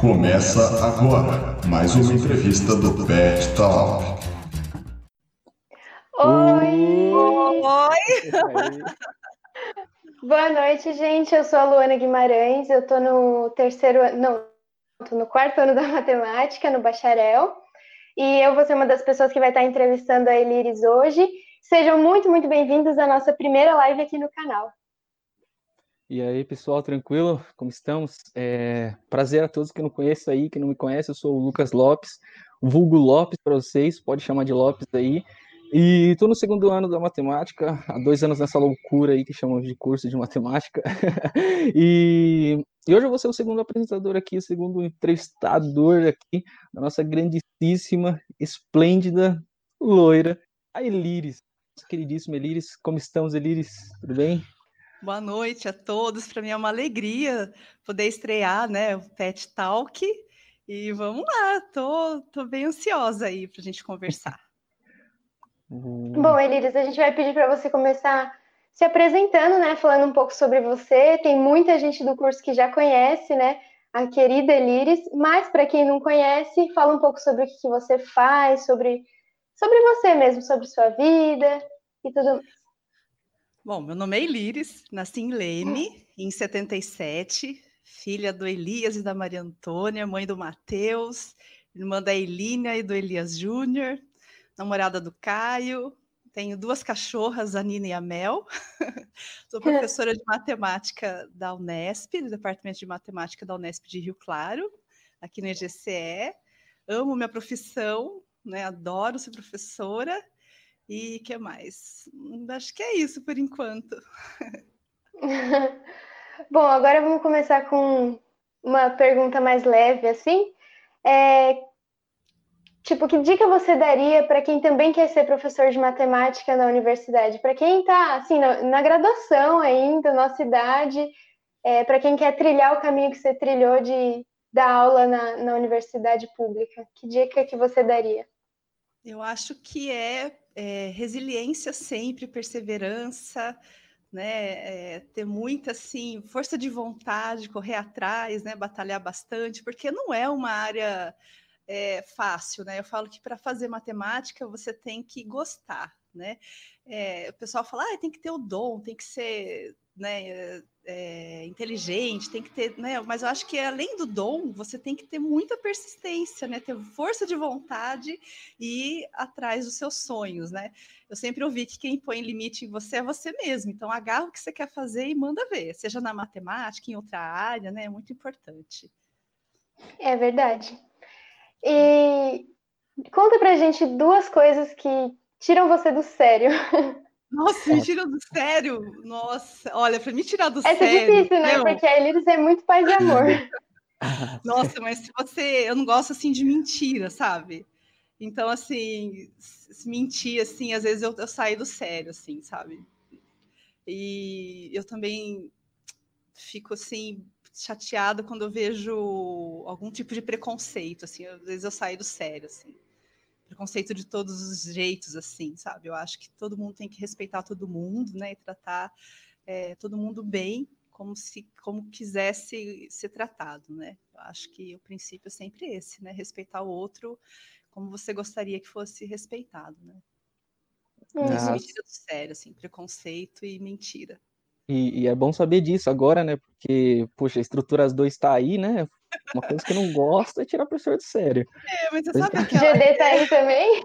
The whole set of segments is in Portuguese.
Começa agora mais uma entrevista do Pet Talk. Oi! Oi! Boa noite, gente. Eu sou a Luana Guimarães. Eu tô no terceiro ano, não, tô no quarto ano da matemática, no bacharel. E eu vou ser uma das pessoas que vai estar entrevistando a Eliris hoje. Sejam muito, muito bem-vindos à nossa primeira live aqui no canal. E aí, pessoal, tranquilo? Como estamos? É... Prazer a todos que não conhecem aí, que não me conhecem, eu sou o Lucas Lopes, vulgo Lopes para vocês, pode chamar de Lopes aí. E estou no segundo ano da matemática, há dois anos nessa loucura aí que chamamos de curso de matemática. e, e, hoje eu vou ser o segundo apresentador aqui, o segundo entrevistador aqui da nossa grandíssima, esplêndida, loira, a Eliris. Queridíssima Eliris, como estamos, Eliris? Tudo bem? Boa noite a todos. Para mim é uma alegria poder estrear, né, o Pet Talk. E vamos lá, tô, tô bem ansiosa aí para a gente conversar. Bom, Eliris, a gente vai pedir para você começar se apresentando, né, falando um pouco sobre você. Tem muita gente do curso que já conhece, né, a querida Eliris, mas para quem não conhece, fala um pouco sobre o que você faz, sobre, sobre você mesmo, sobre sua vida e tudo mais. Bom, meu nome é Eliris, nasci em Leme, em 77, filha do Elias e da Maria Antônia, mãe do Matheus, irmã da Elínia e do Elias Júnior, namorada do Caio, tenho duas cachorras, a Nina e a Mel. Sou professora de matemática da Unesp, do Departamento de Matemática da Unesp de Rio Claro, aqui no EGCE. Amo minha profissão, né? adoro ser professora e que mais? Acho que é isso por enquanto. Bom, agora vamos começar com uma pergunta mais leve, assim. É, tipo, que dica você daria para quem também quer ser professor de matemática na universidade? Para quem está, assim, na, na, graduação ainda, nossa idade, é, para quem quer trilhar o caminho que você trilhou de dar aula na, na universidade pública, que dica que você daria? Eu acho que é é, resiliência sempre, perseverança, né, é, ter muita assim força de vontade, correr atrás, né, batalhar bastante, porque não é uma área é, fácil, né? Eu falo que para fazer matemática você tem que gostar, né? O pessoal fala, ah, tem que ter o dom, tem que ser né, é, inteligente, tem que ter, né? Mas eu acho que além do dom, você tem que ter muita persistência, né? Ter força de vontade e ir atrás dos seus sonhos, né? Eu sempre ouvi que quem põe limite em você é você mesmo. Então agarra o que você quer fazer e manda ver, seja na matemática, em outra área, né? É muito importante. É verdade. E conta pra gente duas coisas que tiram você do sério. Nossa, me tira do sério. Nossa, olha, para me tirar do Essa sério. Essa é difícil, né? Meu... Porque a Eliris é muito paz e amor. Nossa, mas se você. Eu não gosto assim de mentira, sabe? Então, assim, mentir, assim, às vezes eu, eu saio do sério, assim, sabe? E eu também fico, assim, chateada quando eu vejo algum tipo de preconceito, assim, às vezes eu saio do sério, assim preconceito de todos os jeitos, assim, sabe? Eu acho que todo mundo tem que respeitar todo mundo, né? E tratar é, todo mundo bem, como se como quisesse ser tratado, né? Eu acho que o princípio é sempre esse, né? Respeitar o outro como você gostaria que fosse respeitado, né? Isso me tira do sério, assim, preconceito e mentira. E, e, é bom saber disso agora, né? Porque, poxa, a estrutura 2 está aí, né? Uma coisa que eu não gosto é tirar professor de sério. É, mas você sabe aquela... GD tá aí também?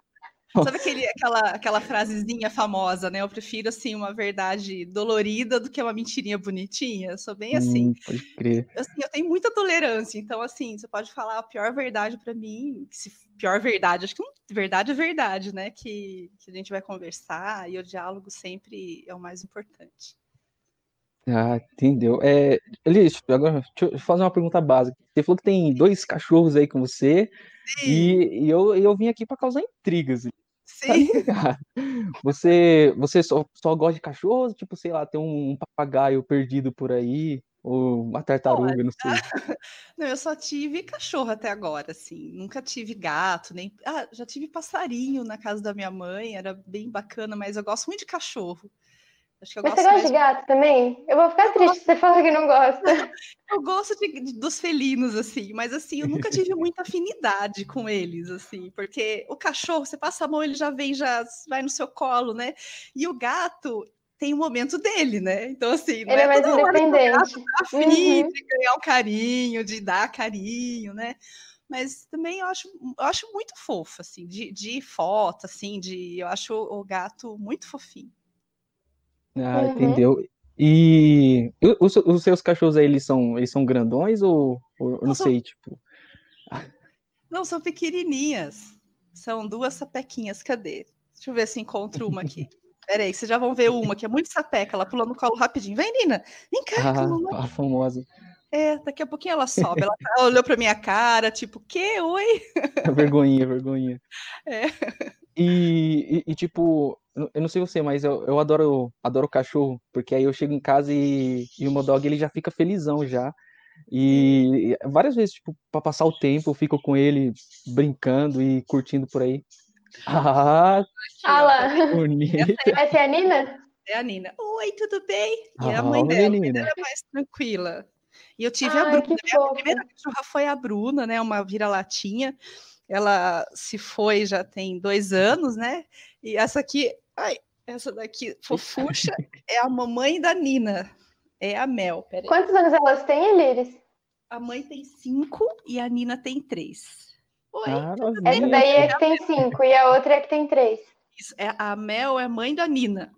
Sabe aquele, aquela, aquela frasezinha famosa, né? Eu prefiro, assim, uma verdade dolorida do que uma mentirinha bonitinha. Eu sou bem assim. Hum, pode crer. Assim, eu tenho muita tolerância. Então, assim, você pode falar a pior verdade para mim. Se, pior verdade, acho que verdade é verdade, né? Que, que a gente vai conversar e o diálogo sempre é o mais importante. Ah, entendeu. É, Elis, agora deixa eu fazer uma pergunta básica. Você falou que tem dois cachorros aí com você e, e eu, eu vim aqui para causar intrigas. Tá Sim. Você, você só, só gosta de cachorros? Tipo, sei lá, tem um papagaio perdido por aí? Ou uma tartaruga, Olha, não sei. Não, eu só tive cachorro até agora, assim. Nunca tive gato, nem. Ah, já tive passarinho na casa da minha mãe, era bem bacana, mas eu gosto muito de cachorro. Acho que eu Mas gosto você gosta de gato também? Eu vou ficar eu triste gosto... se você falar que não gosta. Eu gosto de, dos felinos, assim, mas assim, eu nunca tive muita afinidade com eles, assim, porque o cachorro, você passa a mão, ele já vem, já vai no seu colo, né? E o gato, tem o momento dele, né? Então, assim, ele é, é mais independente. Tá afim uhum. de ganhar um carinho, de dar carinho, né? Mas também eu acho, eu acho muito fofo, assim, de, de foto, assim, de. Eu acho o gato muito fofinho. Ah, uhum. entendeu? E os, os, seus cachorros aí, eles são, eles são grandões ou, ou não, não sei, são... tipo. Não, são pequenininhas. São duas sapequinhas. Cadê? Deixa eu ver se encontro uma aqui. Pera aí, vocês já vão ver uma que é muito sapeca, ela pula no colo rapidinho. Vem, Nina! Vem cá, ah, a famosa. É, daqui a pouquinho ela sobe. Ela, ela olhou pra minha cara, tipo, que? Oi? vergonhinha, vergonhinha. É. E, e, e, tipo, eu não sei você, mas eu, eu adoro adoro cachorro, porque aí eu chego em casa e, e o meu dog ele já fica felizão já. E várias vezes, tipo, pra passar o tempo, eu fico com ele brincando e curtindo por aí. Ah, ah lá. bonita. Essa é a Nina? É a Nina. Oi, tudo bem? E ah, a mãe dela, a mãe dela é mais tranquila. E eu tive Ai, a Bruna. A primeira cachorra foi a Bruna, né? Uma vira-latinha. Ela se foi já tem dois anos, né? E essa aqui, ai, essa daqui, fofucha, é a mamãe da Nina. É a Mel. Quantos anos elas têm, Eliris? A mãe tem cinco e a Nina tem três. Oi. Ah, Essa daí é que tem cinco e a outra é que tem três. Isso, é, a Mel é mãe da Nina.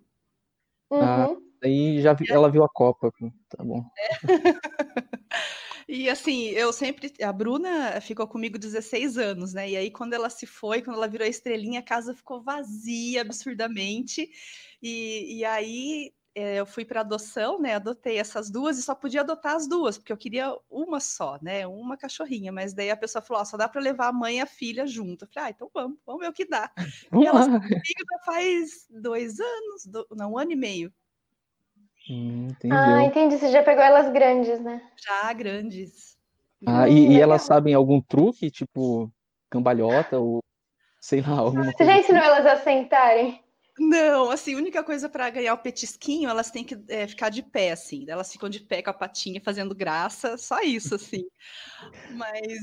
Uhum. Ah, aí já vi, ela viu a Copa, tá bom. É. E assim, eu sempre. A Bruna ficou comigo 16 anos, né? E aí, quando ela se foi, quando ela virou estrelinha, a casa ficou vazia absurdamente. E, e aí é, eu fui para adoção, né? Adotei essas duas e só podia adotar as duas, porque eu queria uma só, né? Uma cachorrinha. Mas daí a pessoa falou: oh, só dá para levar a mãe e a filha junto. Eu falei: ah, então vamos, vamos ver o que dá. E elas comigo já faz dois anos, do, não, um ano e meio. Hum, ah, entendi. Você já pegou elas grandes, né? Já grandes. Ah, e, e elas sabem algum truque, tipo cambalhota ou sei lá, alguma Você já ensinou assim? elas a sentarem? Não, assim, a única coisa para ganhar o petisquinho, elas têm que é, ficar de pé, assim. Elas ficam de pé com a patinha fazendo graça, só isso, assim. Mas.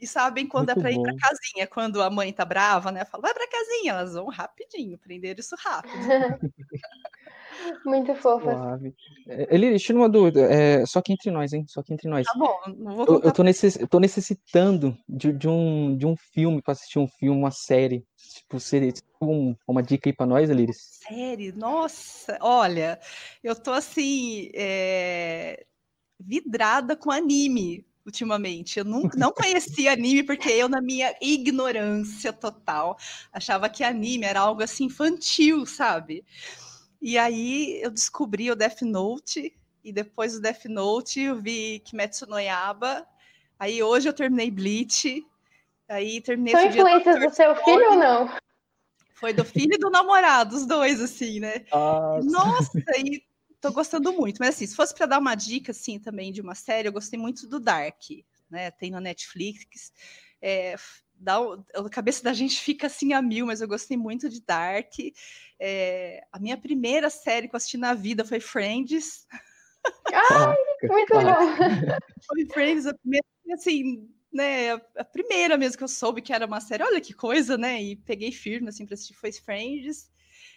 E sabem quando é Muito é para ir para casinha, quando a mãe tá brava, né? Fala, vai para casinha, elas vão rapidinho, prender isso rápido. Muito fofa. Suave. Eli, deixa uma dúvida. É, só que entre nós, hein? Só que entre nós. Tá bom, não vou Eu, eu tô, necess, eu tô necessitando de, de, um, de um filme para assistir um filme, uma série. Tipo, seria um, uma dica aí para nós, Eliris? Série? Nossa, olha, eu tô assim, é, vidrada com anime ultimamente. Eu não, não conhecia anime porque eu, na minha ignorância total, achava que anime era algo assim infantil, sabe? E aí eu descobri o Death Note, e depois do Death Note eu vi Kimetsu no Yaba. Aí hoje eu terminei Bleach. Aí terminei São influências do seu filho ou não? Foi do filho e do namorado, os dois, assim, né? Nossa, Nossa e tô gostando muito. Mas assim, se fosse para dar uma dica, assim, também de uma série, eu gostei muito do Dark, né? Tem no Netflix. É, dá, a cabeça da gente fica assim a mil, mas eu gostei muito de Dark. É, a minha primeira série que eu assisti na vida foi Friends. Ai, muito legal! Foi Friends, a primeira, assim, né, a primeira mesmo que eu soube que era uma série, olha que coisa, né? E peguei firme, assim, para assistir foi Friends.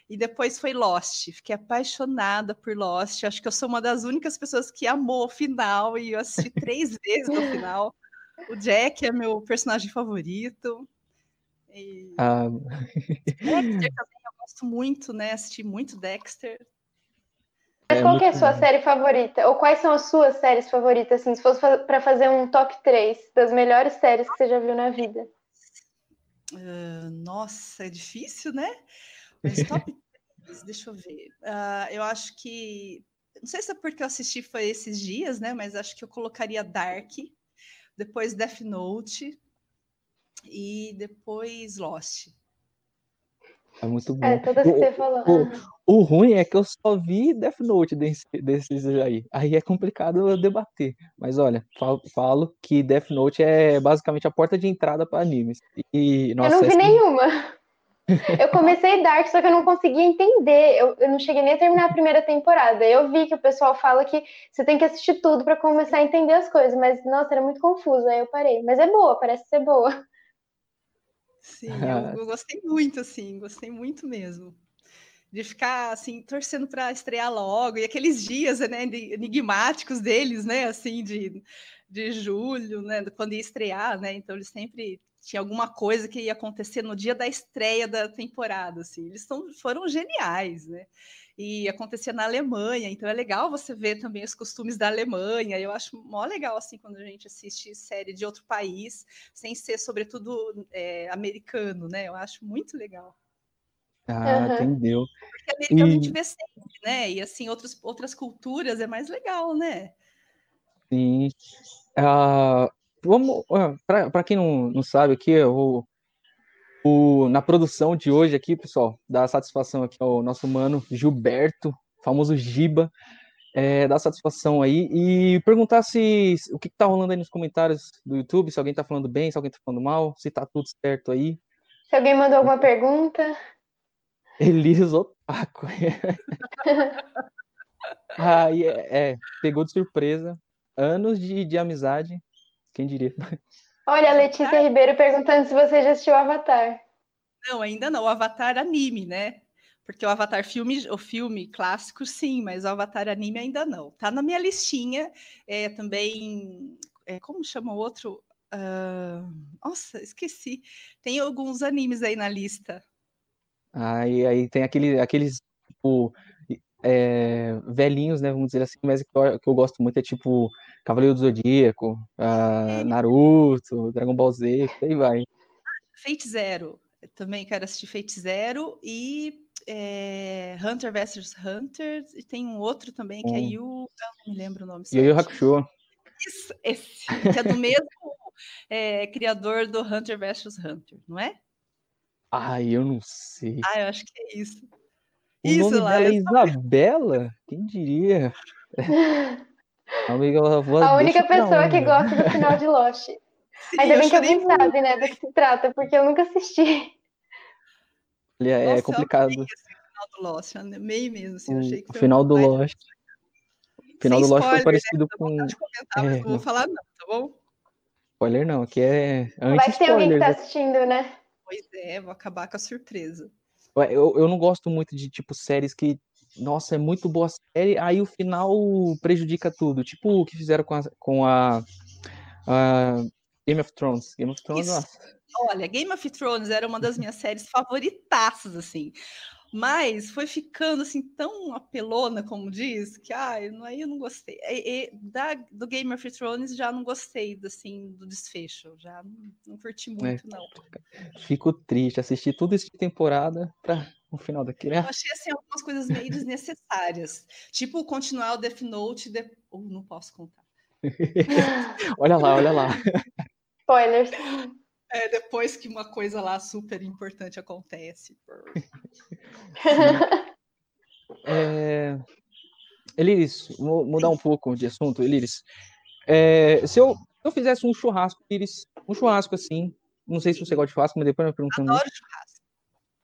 E depois foi Lost. Fiquei apaixonada por Lost. Acho que eu sou uma das únicas pessoas que amou o final e eu assisti três vezes no final. O Jack é meu personagem favorito. E... Ah. Dexter também eu gosto muito, né? Assisti muito Dexter. Mas é qual é a sua bom. série favorita? Ou quais são as suas séries favoritas? Assim, se fosse para fazer um top 3 das melhores séries que você já viu na vida. Uh, nossa, é difícil, né? Mas top 3, deixa eu ver. Uh, eu acho que. Não sei se é porque eu assisti foi esses dias, né? Mas acho que eu colocaria Dark depois Death Note e depois Lost. É muito bom. É, todas que você falou. O, o, ruim é que eu só vi Death Note desse, desses aí. Aí é complicado eu debater. Mas olha, falo, falo, que Death Note é basicamente a porta de entrada para animes. E, nossa, eu não vi essa... nenhuma. Eu comecei Dark, só que eu não conseguia entender. Eu, eu, não cheguei nem a terminar a primeira temporada. Eu vi que o pessoal fala que você tem que assistir tudo para começar a entender as coisas, mas nossa, era muito confuso, aí eu parei. Mas é boa, parece ser boa. Sim, eu, eu gostei muito, assim, gostei muito mesmo de ficar assim torcendo para estrear logo e aqueles dias né enigmáticos deles né assim de, de julho né quando ia estrear né então eles sempre tinha alguma coisa que ia acontecer no dia da estreia da temporada assim eles tão, foram geniais né e acontecia na Alemanha então é legal você ver também os costumes da Alemanha eu acho mó legal assim quando a gente assiste série de outro país sem ser sobretudo é, americano né eu acho muito legal ah, uhum. entendeu. Porque americano e... a gente vê sempre, né? E assim, outros, outras culturas é mais legal, né? Sim. Uh, vamos, para quem não, não sabe aqui, o, o, na produção de hoje aqui, pessoal, dá satisfação aqui ao nosso mano Gilberto, famoso Giba, é, dá satisfação aí e perguntar se o que, que tá rolando aí nos comentários do YouTube, se alguém tá falando bem, se alguém tá falando mal, se tá tudo certo aí. Se alguém mandou alguma pergunta. Elias Otaku. Aí é, é, pegou de surpresa. Anos de, de amizade, quem diria? Olha, a Letícia Ribeiro perguntando se você já assistiu Avatar. Não, ainda não. O Avatar anime, né? Porque o Avatar filme, o filme clássico, sim, mas o Avatar anime ainda não. Tá na minha listinha. É, também. É, como chama o outro? Uh, nossa, esqueci. Tem alguns animes aí na lista. Aí, aí tem aquele, aqueles, tipo, é, velhinhos, né, vamos dizer assim, mas que eu, que eu gosto muito é tipo Cavaleiro do Zodíaco, uh, Naruto, Dragon Ball Z, aí vai. Fate Zero, eu também quero assistir Fate Zero e é, Hunter vs Hunter, e tem um outro também que hum. é Yu, eu não me lembro o nome. Yu Yu Hakusho. Isso, esse, que é do mesmo é, criador do Hunter vs Hunter, não é? Ai, eu não sei. Ah, eu acho que é isso. O isso nome lá, dela é Isabela? Quem diria? Amiga, a única pessoa que gosta do final de Lost. Sim, Ainda bem que alguém muito. sabe, né, do que se trata, porque eu nunca assisti. Ele é Nossa, complicado. Amei, assim, o final do Lost, meio mesmo, assim, eu achei que o final do Lost. O final Sem do Lost spoiler, foi parecido né? com. Comentar, é, não vou falar, não, tá bom? Spoiler não, aqui é. Vai ter alguém que tá assistindo, né? Pois é, vou acabar com a surpresa. Eu, eu não gosto muito de, tipo, séries que, nossa, é muito boa série, aí o final prejudica tudo. Tipo o que fizeram com a, com a, a Game of Thrones. Game of Thrones, nossa. Olha, Game of Thrones era uma das minhas séries favoritas, assim. Mas foi ficando assim tão apelona, como diz, que ah, eu, aí eu não gostei. E, e, da, do Game of Thrones já não gostei assim, do desfecho, já não, não curti é, muito, é, não. Fico triste, assisti tudo isso de temporada para o final daqui, né? Eu achei assim, algumas coisas meio desnecessárias. tipo, continuar o Death Note, de... oh, não posso contar. olha lá, olha lá. Spoilers. É, depois que uma coisa lá super importante acontece. é... Eliris, vou mudar um pouco de assunto, Eliris. É, se, eu, se eu fizesse um churrasco, Eliris, um churrasco assim, não sei se você gosta de churrasco, mas depois eu pergunto. Adoro churrasco.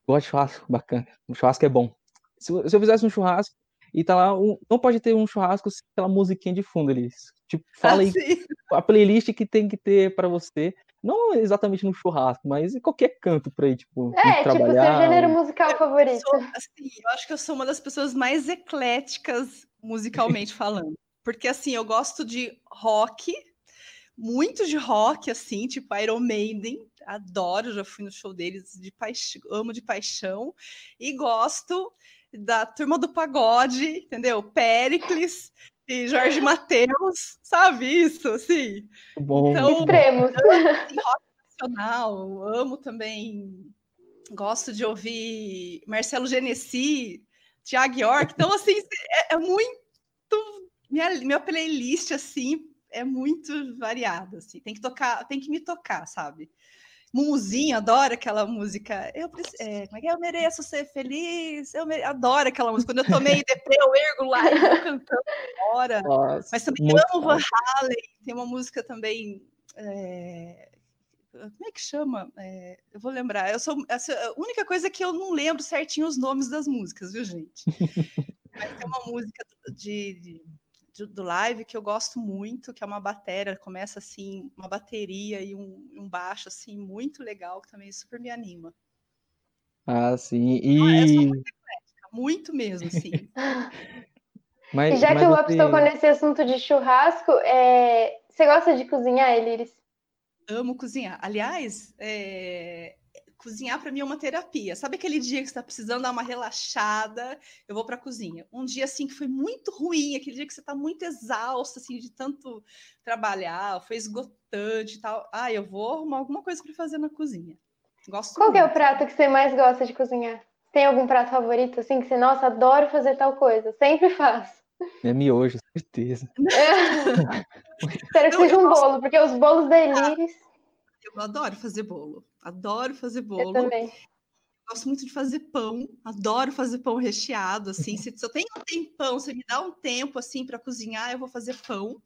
Gosto de churrasco, bacana. O churrasco é bom. Se, se eu fizesse um churrasco e tá lá, um, não pode ter um churrasco sem aquela musiquinha de fundo, Eliris. Tipo, fala ah, aí a playlist que tem que ter para você. Não exatamente no churrasco, mas em qualquer canto pra ir, tipo, é, tipo, trabalhar. seu gênero musical eu favorito. Sou, assim, eu acho que eu sou uma das pessoas mais ecléticas musicalmente falando. Porque, assim, eu gosto de rock, muito de rock, assim, tipo Iron Maiden, adoro, já fui no show deles, de paixão, amo de paixão, e gosto da turma do pagode, entendeu? Pericles, e Jorge Mateus, sabe isso, assim? Bom. Então, Extremos. Rock nacional, amo também, gosto de ouvir Marcelo Genesi, Tiago York, então, assim, é, é, muito... Minha, minha playlist, assim, é muito variada, assim, tem que tocar, tem que me tocar, sabe? Mumuzinho, adoro aquela música. Eu, é, como é que é? Eu mereço ser feliz. Eu mere... adoro aquela música. Quando eu tomei deprê, eu ergo lá e vou cantando fora. Mas também amo Van Halen. Tem uma música também. É... como é que chama? É, eu vou lembrar. Eu sou essa, a única coisa é que eu não lembro certinho os nomes das músicas, viu, gente? Mas tem uma música de, de, de, do live que eu gosto muito, que é uma bateria, começa assim, uma bateria e um, um baixo assim muito legal, que também super me anima. Ah, sim. E muito, muito mesmo, sim. Mas, e já que o Lopes tocou nesse assunto de churrasco, é... você gosta de cozinhar, Eliris? Amo cozinhar. Aliás, é... cozinhar para mim é uma terapia. Sabe aquele dia que você está precisando dar uma relaxada? Eu vou para a cozinha. Um dia assim que foi muito ruim, aquele dia que você está muito exausto assim de tanto trabalhar, foi esgotante e tal. Ah, eu vou arrumar alguma coisa para fazer na cozinha. Gosto Qual muito. é o prato que você mais gosta de cozinhar? Tem algum prato favorito assim que você, nossa, adoro fazer tal coisa, sempre faço? É miojo, certeza. Espero que seja um bolo, porque os bolos da Eliris. Eu adoro fazer bolo. Adoro fazer bolo. Eu também. Gosto muito de fazer pão, adoro fazer pão recheado, assim. Se, se eu tenho um tempão, se me dá um tempo, assim, para cozinhar, eu vou fazer pão.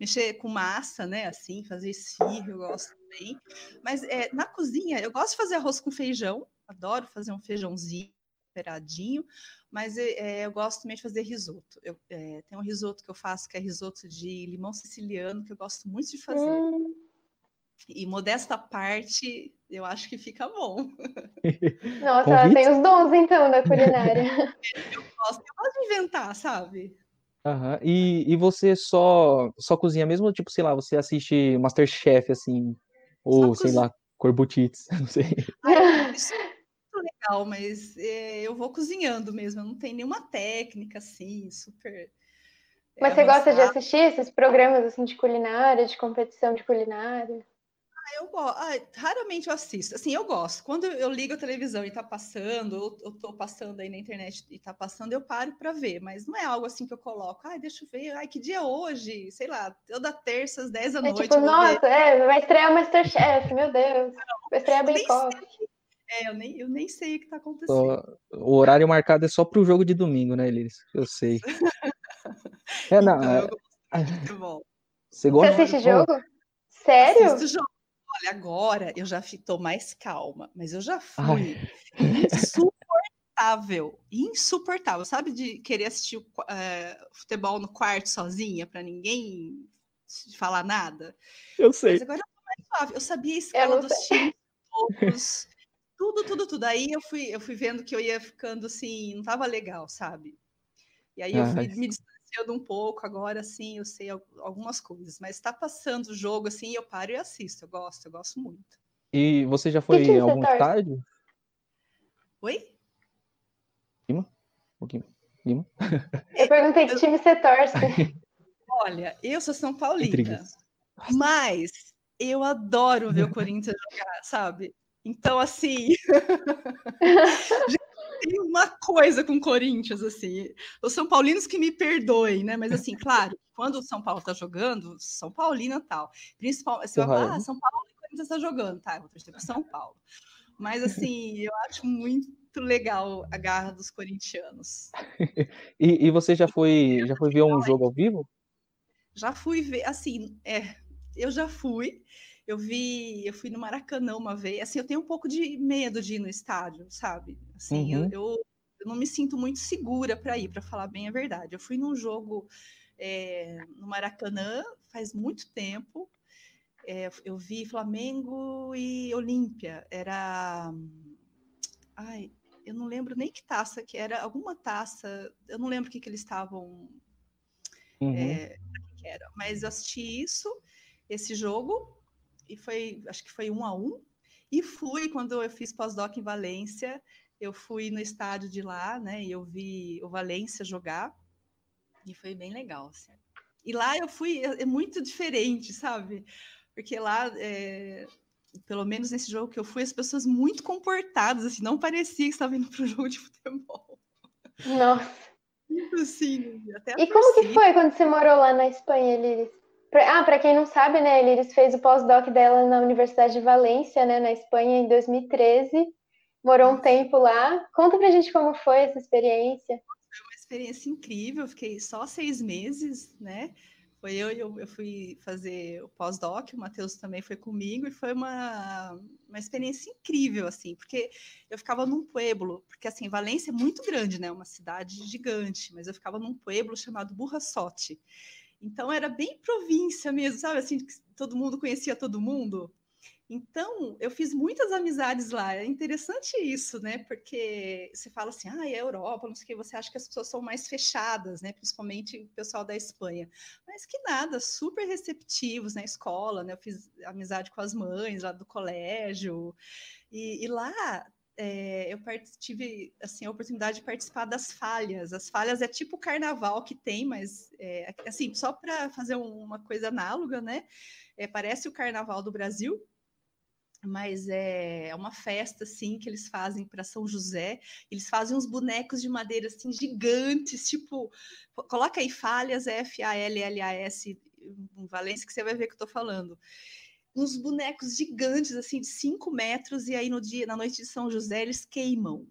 Mexer com massa, né, assim, fazer esfirro, eu gosto também. Mas é, na cozinha, eu gosto de fazer arroz com feijão, adoro fazer um feijãozinho temperadinho, mas é, eu gosto também de fazer risoto. Eu, é, tem um risoto que eu faço que é risoto de limão siciliano, que eu gosto muito de fazer. Hum. E modesta parte, eu acho que fica bom. Nossa, ela tem os dons, então, da culinária. eu gosto, eu gosto de inventar, sabe? Uhum. E, e você só, só cozinha mesmo, tipo, sei lá, você assiste Masterchef, assim, ou, sei lá, Corbutites, não sei. Ai, isso legal, mas é, eu vou cozinhando mesmo, eu não tenho nenhuma técnica assim, super. Mas você gosta de assistir esses programas assim de culinária, de competição de culinária? Ah, eu gosto. Ah, raramente eu assisto. Assim, eu gosto. Quando eu ligo a televisão e tá passando, ou eu tô passando aí na internet e tá passando, eu paro para ver. Mas não é algo assim que eu coloco. Ai, deixa eu ver. Ai, que dia é hoje? Sei lá, toda terça às 10 da é noite. Tipo, nossa, é, vai estrear o Masterchef, meu Deus. Vai estrear Bake Off. É, eu nem, eu nem sei o que tá acontecendo. o horário marcado é só pro jogo de domingo, né, Eliris? Eu sei. é, não. Então, é... Você, gosta Você assiste de jogo? Sério? Assisto jogo. Olha, agora eu já estou mais calma, mas eu já fui insuportável. Insuportável. Sabe de querer assistir uh, futebol no quarto sozinha, para ninguém falar nada? Eu sei. Mas agora eu tô mais suave. Eu sabia a escala dos times todos tudo, tudo, tudo. Aí eu fui, eu fui vendo que eu ia ficando assim, não tava legal, sabe? E aí eu fui me distanciando um pouco, agora sim, eu sei algumas coisas, mas está passando o jogo assim, eu paro e assisto, eu gosto, eu gosto muito. E você já foi em algum estádio? Oi? Lima? Um pouquinho. Lima? Eu perguntei que time você torce. Olha, eu sou São Paulina, mas eu adoro ver o Corinthians jogar, sabe? Então, assim. tem uma coisa com o Corinthians, assim. Os São Paulinos que me perdoem, né? Mas, assim, claro, quando o São Paulo tá jogando, São Paulino tal. Principal, você vai falar, ah, São Paulo e Corinthians tá jogando, tá? Eu vou torcer São Paulo. Mas, assim, eu acho muito legal a garra dos corintianos. e, e, você já foi, já foi ver um jogo ao vivo? Já fui ver, assim, é, eu já fui. Eu vi, eu fui no Maracanã uma vez. Assim, eu tenho um pouco de medo de ir no estádio, sabe? Assim, uhum. eu, eu, eu, não me sinto muito segura para ir, para falar bem a verdade. Eu fui num jogo é, no Maracanã faz muito tempo. É, eu vi Flamengo e Olímpia. Era. Ai, eu não lembro nem que taça que era, alguma taça. Eu não lembro o que, que eles estavam. Uhum. É, que era, mas eu assisti isso, esse jogo, e foi, acho que foi um a um. E fui, quando eu fiz pós-doc em Valência, eu fui no estádio de lá, né? E eu vi o Valência jogar. E foi bem legal, assim. E lá eu fui, é, é muito diferente, sabe? Porque lá, é, pelo menos nesse jogo que eu fui, as pessoas muito comportadas, assim, não parecia que estava indo para o jogo de futebol. Nossa. Assim, até e como que foi quando você morou lá na Espanha, Liris? Ah, para quem não sabe, né, Eliris fez o pós-doc dela na Universidade de Valência, né, na Espanha, em 2013. Morou um tempo lá. Conta pra gente como foi essa experiência. Foi uma experiência incrível, fiquei só seis meses, né? Foi eu eu, eu, fui fazer o pós-doc, o Matheus também foi comigo, e foi uma, uma experiência incrível, assim, porque eu ficava num pueblo, porque assim, Valência é muito grande, né? Uma cidade gigante, mas eu ficava num pueblo chamado Burrasote. Então era bem província mesmo, sabe? Assim, todo mundo conhecia todo mundo. Então, eu fiz muitas amizades lá. É interessante isso, né? Porque você fala assim, ah, é Europa, não sei o que, você acha que as pessoas são mais fechadas, né? Principalmente o pessoal da Espanha. Mas que nada, super receptivos na escola, né? Eu fiz amizade com as mães lá do colégio. E, e lá é, eu tive assim, a oportunidade de participar das falhas. As falhas é tipo o carnaval que tem, mas é, assim, só para fazer uma coisa análoga, né? É, parece o carnaval do Brasil, mas é, é uma festa assim que eles fazem para São José. Eles fazem uns bonecos de madeira assim gigantes, tipo, coloca aí falhas F A L L A S Valência que você vai ver que eu estou falando. Uns bonecos gigantes assim de 5 metros e aí no dia, na noite de São José eles queimam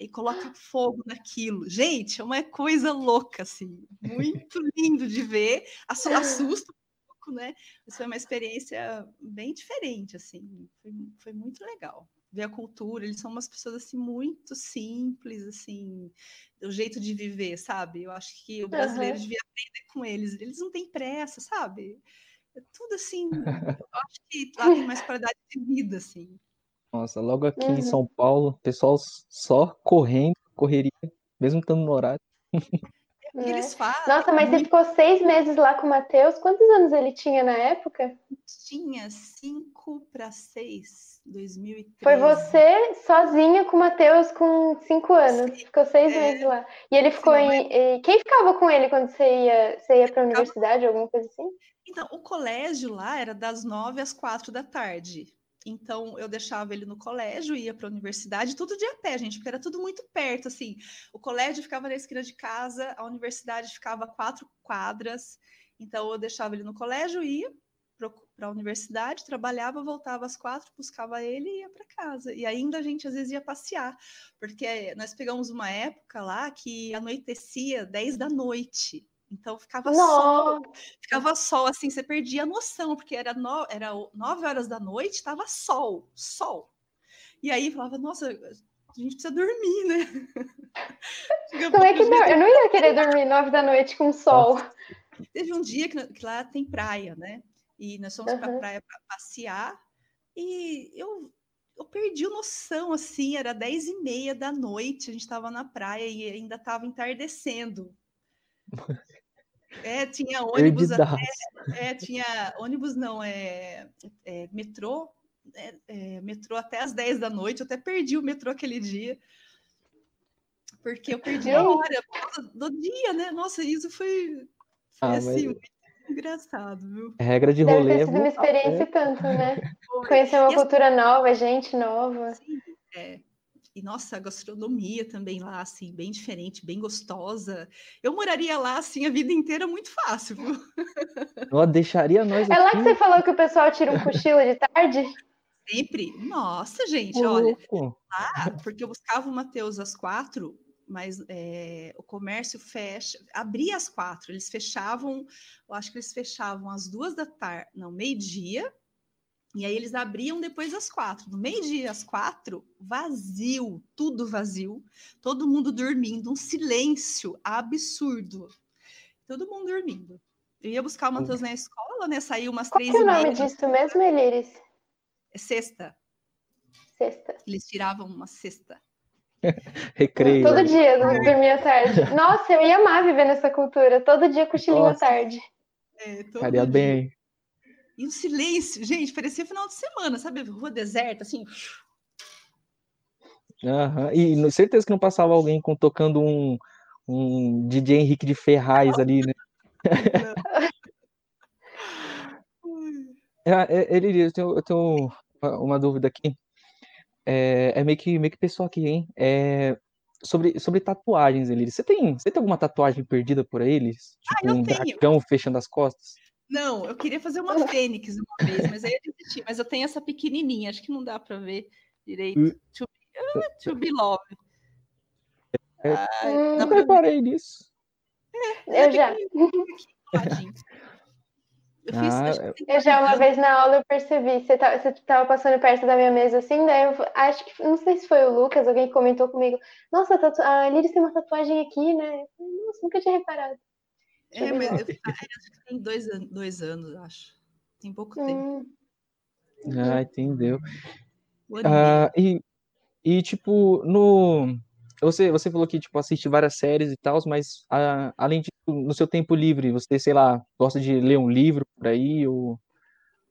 e coloca fogo naquilo. Gente, é uma coisa louca assim, muito lindo de ver, assusta pouco, né? Mas foi uma experiência bem diferente, assim, foi, foi muito legal ver a cultura, eles são umas pessoas assim muito simples, assim, do jeito de viver, sabe? Eu acho que o brasileiro uhum. devia aprender com eles. Eles não têm pressa, sabe? É tudo assim. eu acho que lá tem mais qualidade de vida, assim. Nossa, logo aqui uhum. em São Paulo, pessoal só correndo, correria, mesmo estando no horário. É. Eles falam. Nossa, mas você ficou seis meses lá com o Matheus. Quantos anos ele tinha na época? Tinha cinco para seis, 2013. Foi você sozinha com o Matheus com cinco anos. Sim. Ficou seis é... meses lá. E ele ficou Sim, em. Quem ficava com ele quando você ia, você ia para a universidade, alguma coisa assim? Então, o colégio lá era das nove às quatro da tarde. Então, eu deixava ele no colégio, ia para a universidade, tudo de a pé, gente, porque era tudo muito perto, assim. O colégio ficava na esquina de casa, a universidade ficava quatro quadras. Então, eu deixava ele no colégio, ia para a universidade, trabalhava, voltava às quatro, buscava ele e ia para casa. E ainda a gente às vezes ia passear, porque nós pegamos uma época lá que anoitecia 10 da noite. Então ficava Nossa. sol, ficava sol, assim, você perdia a noção, porque era, no, era nove horas da noite, estava sol, sol. E aí falava, nossa, a gente precisa dormir, né? Como é que não? Eu não ia querer dormir nove da noite com sol. Teve um dia que, que, lá tem praia, né? E nós fomos uhum. para a praia para passear e eu, eu perdi a noção, assim, era dez e meia da noite, a gente estava na praia e ainda estava entardecendo. É, tinha ônibus até, é, tinha ônibus não, é, é metrô, é, é, metrô até as 10 da noite, eu até perdi o metrô aquele dia, porque eu perdi a hora do dia, né? Nossa, isso foi, foi ah, assim, muito engraçado, viu? Regra de rolê. Deve ter sido uma experiência tanto, né? Conhecer uma e cultura nova, gente nova. Sim, é e nossa, a gastronomia também lá, assim, bem diferente, bem gostosa. Eu moraria lá, assim, a vida inteira muito fácil, viu? Deixaria nós. É lá que você falou que o pessoal tira um cochilo de tarde? Sempre. Nossa, gente, olha. Lá, porque eu buscava o Matheus às quatro, mas é, o comércio fecha, abria às quatro, eles fechavam, eu acho que eles fechavam às duas da tarde, não, meio-dia, e aí eles abriam depois às quatro. No meio-dia, às quatro, vazio, tudo vazio, todo mundo dormindo, um silêncio absurdo. Todo mundo dormindo. Eu ia buscar o Matheus na escola, né? Saiu umas Qual três é o nome disso mesmo, Eliris? É sexta. Sexta. Eles tiravam uma sexta. Recreio. Todo dia, dormia à tarde. Nossa, eu ia amar viver nessa cultura. Todo dia cochilinho à tarde. É, Faria bem. E o silêncio, gente, parecia final de semana, sabe? Rua deserta, assim. Uhum. E certeza que não passava alguém com, tocando um, um DJ Henrique de Ferraz ali, né? é, ele, eu tenho, eu tenho uma dúvida aqui. É, é, meio, que, meio que pessoal aqui, hein? É, sobre, sobre tatuagens, ele. Você tem, você tem alguma tatuagem perdida por eles? Tipo, ah, um tenho. dragão fechando as costas? Não, eu queria fazer uma fênix uma vez, mas aí eu desisti. Mas eu tenho essa pequenininha, acho que não dá para ver direito. Hum. To be, uh, to be love. É, ah, não preparei nisso. É, eu já. Eu, fiz, Ah, Eu já uma vez na aula eu percebi, você tava, você tava passando perto da minha mesa assim, daí eu acho que, não sei se foi o Lucas, alguém comentou comigo, nossa, a, tatu- a Liris tem uma tatuagem aqui, né? Eu falei, Nossa, nunca tinha reparado. É, mas eu, ah, é, acho que tem dois, dois anos, acho. Tem pouco tempo. Hum, ah, entendeu. Um ano e. Ah, e, e, tipo, no. Você, você falou que, tipo, assiste várias séries e tal, mas ah, além disso, no seu tempo livre, você, sei lá, gosta de ler um livro por aí, ou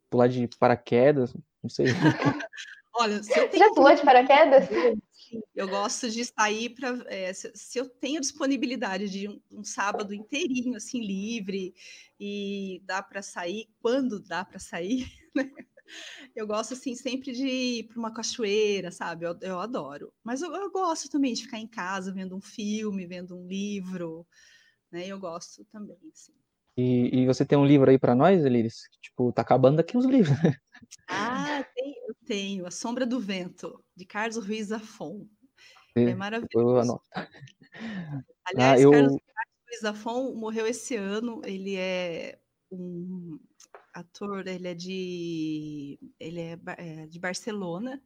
pular de paraquedas, não sei. Olha, se eu Você tenho já pulou de paraquedas? Eu gosto de sair para. se, se eu tenho disponibilidade de um, um sábado inteirinho, assim, livre, e dá para sair, quando dá para sair, né? Eu gosto, assim, sempre de ir para uma cachoeira, sabe? Eu, eu adoro. Mas eu, eu gosto também de ficar em casa vendo um filme, vendo um livro, né? Eu gosto também, assim. E, e você tem um livro aí pra nós, Eliris? Tipo, tá acabando aqui os livros. Ah, tem- tenho A Sombra do Vento, de Carlos Ruiz Zafón. É Eu maravilhoso. anoto. Aliás, Ah, eu- Carlos Luiz Zafón morreu esse ano. Ele é um ator, ele é de, ele é, é de Barcelona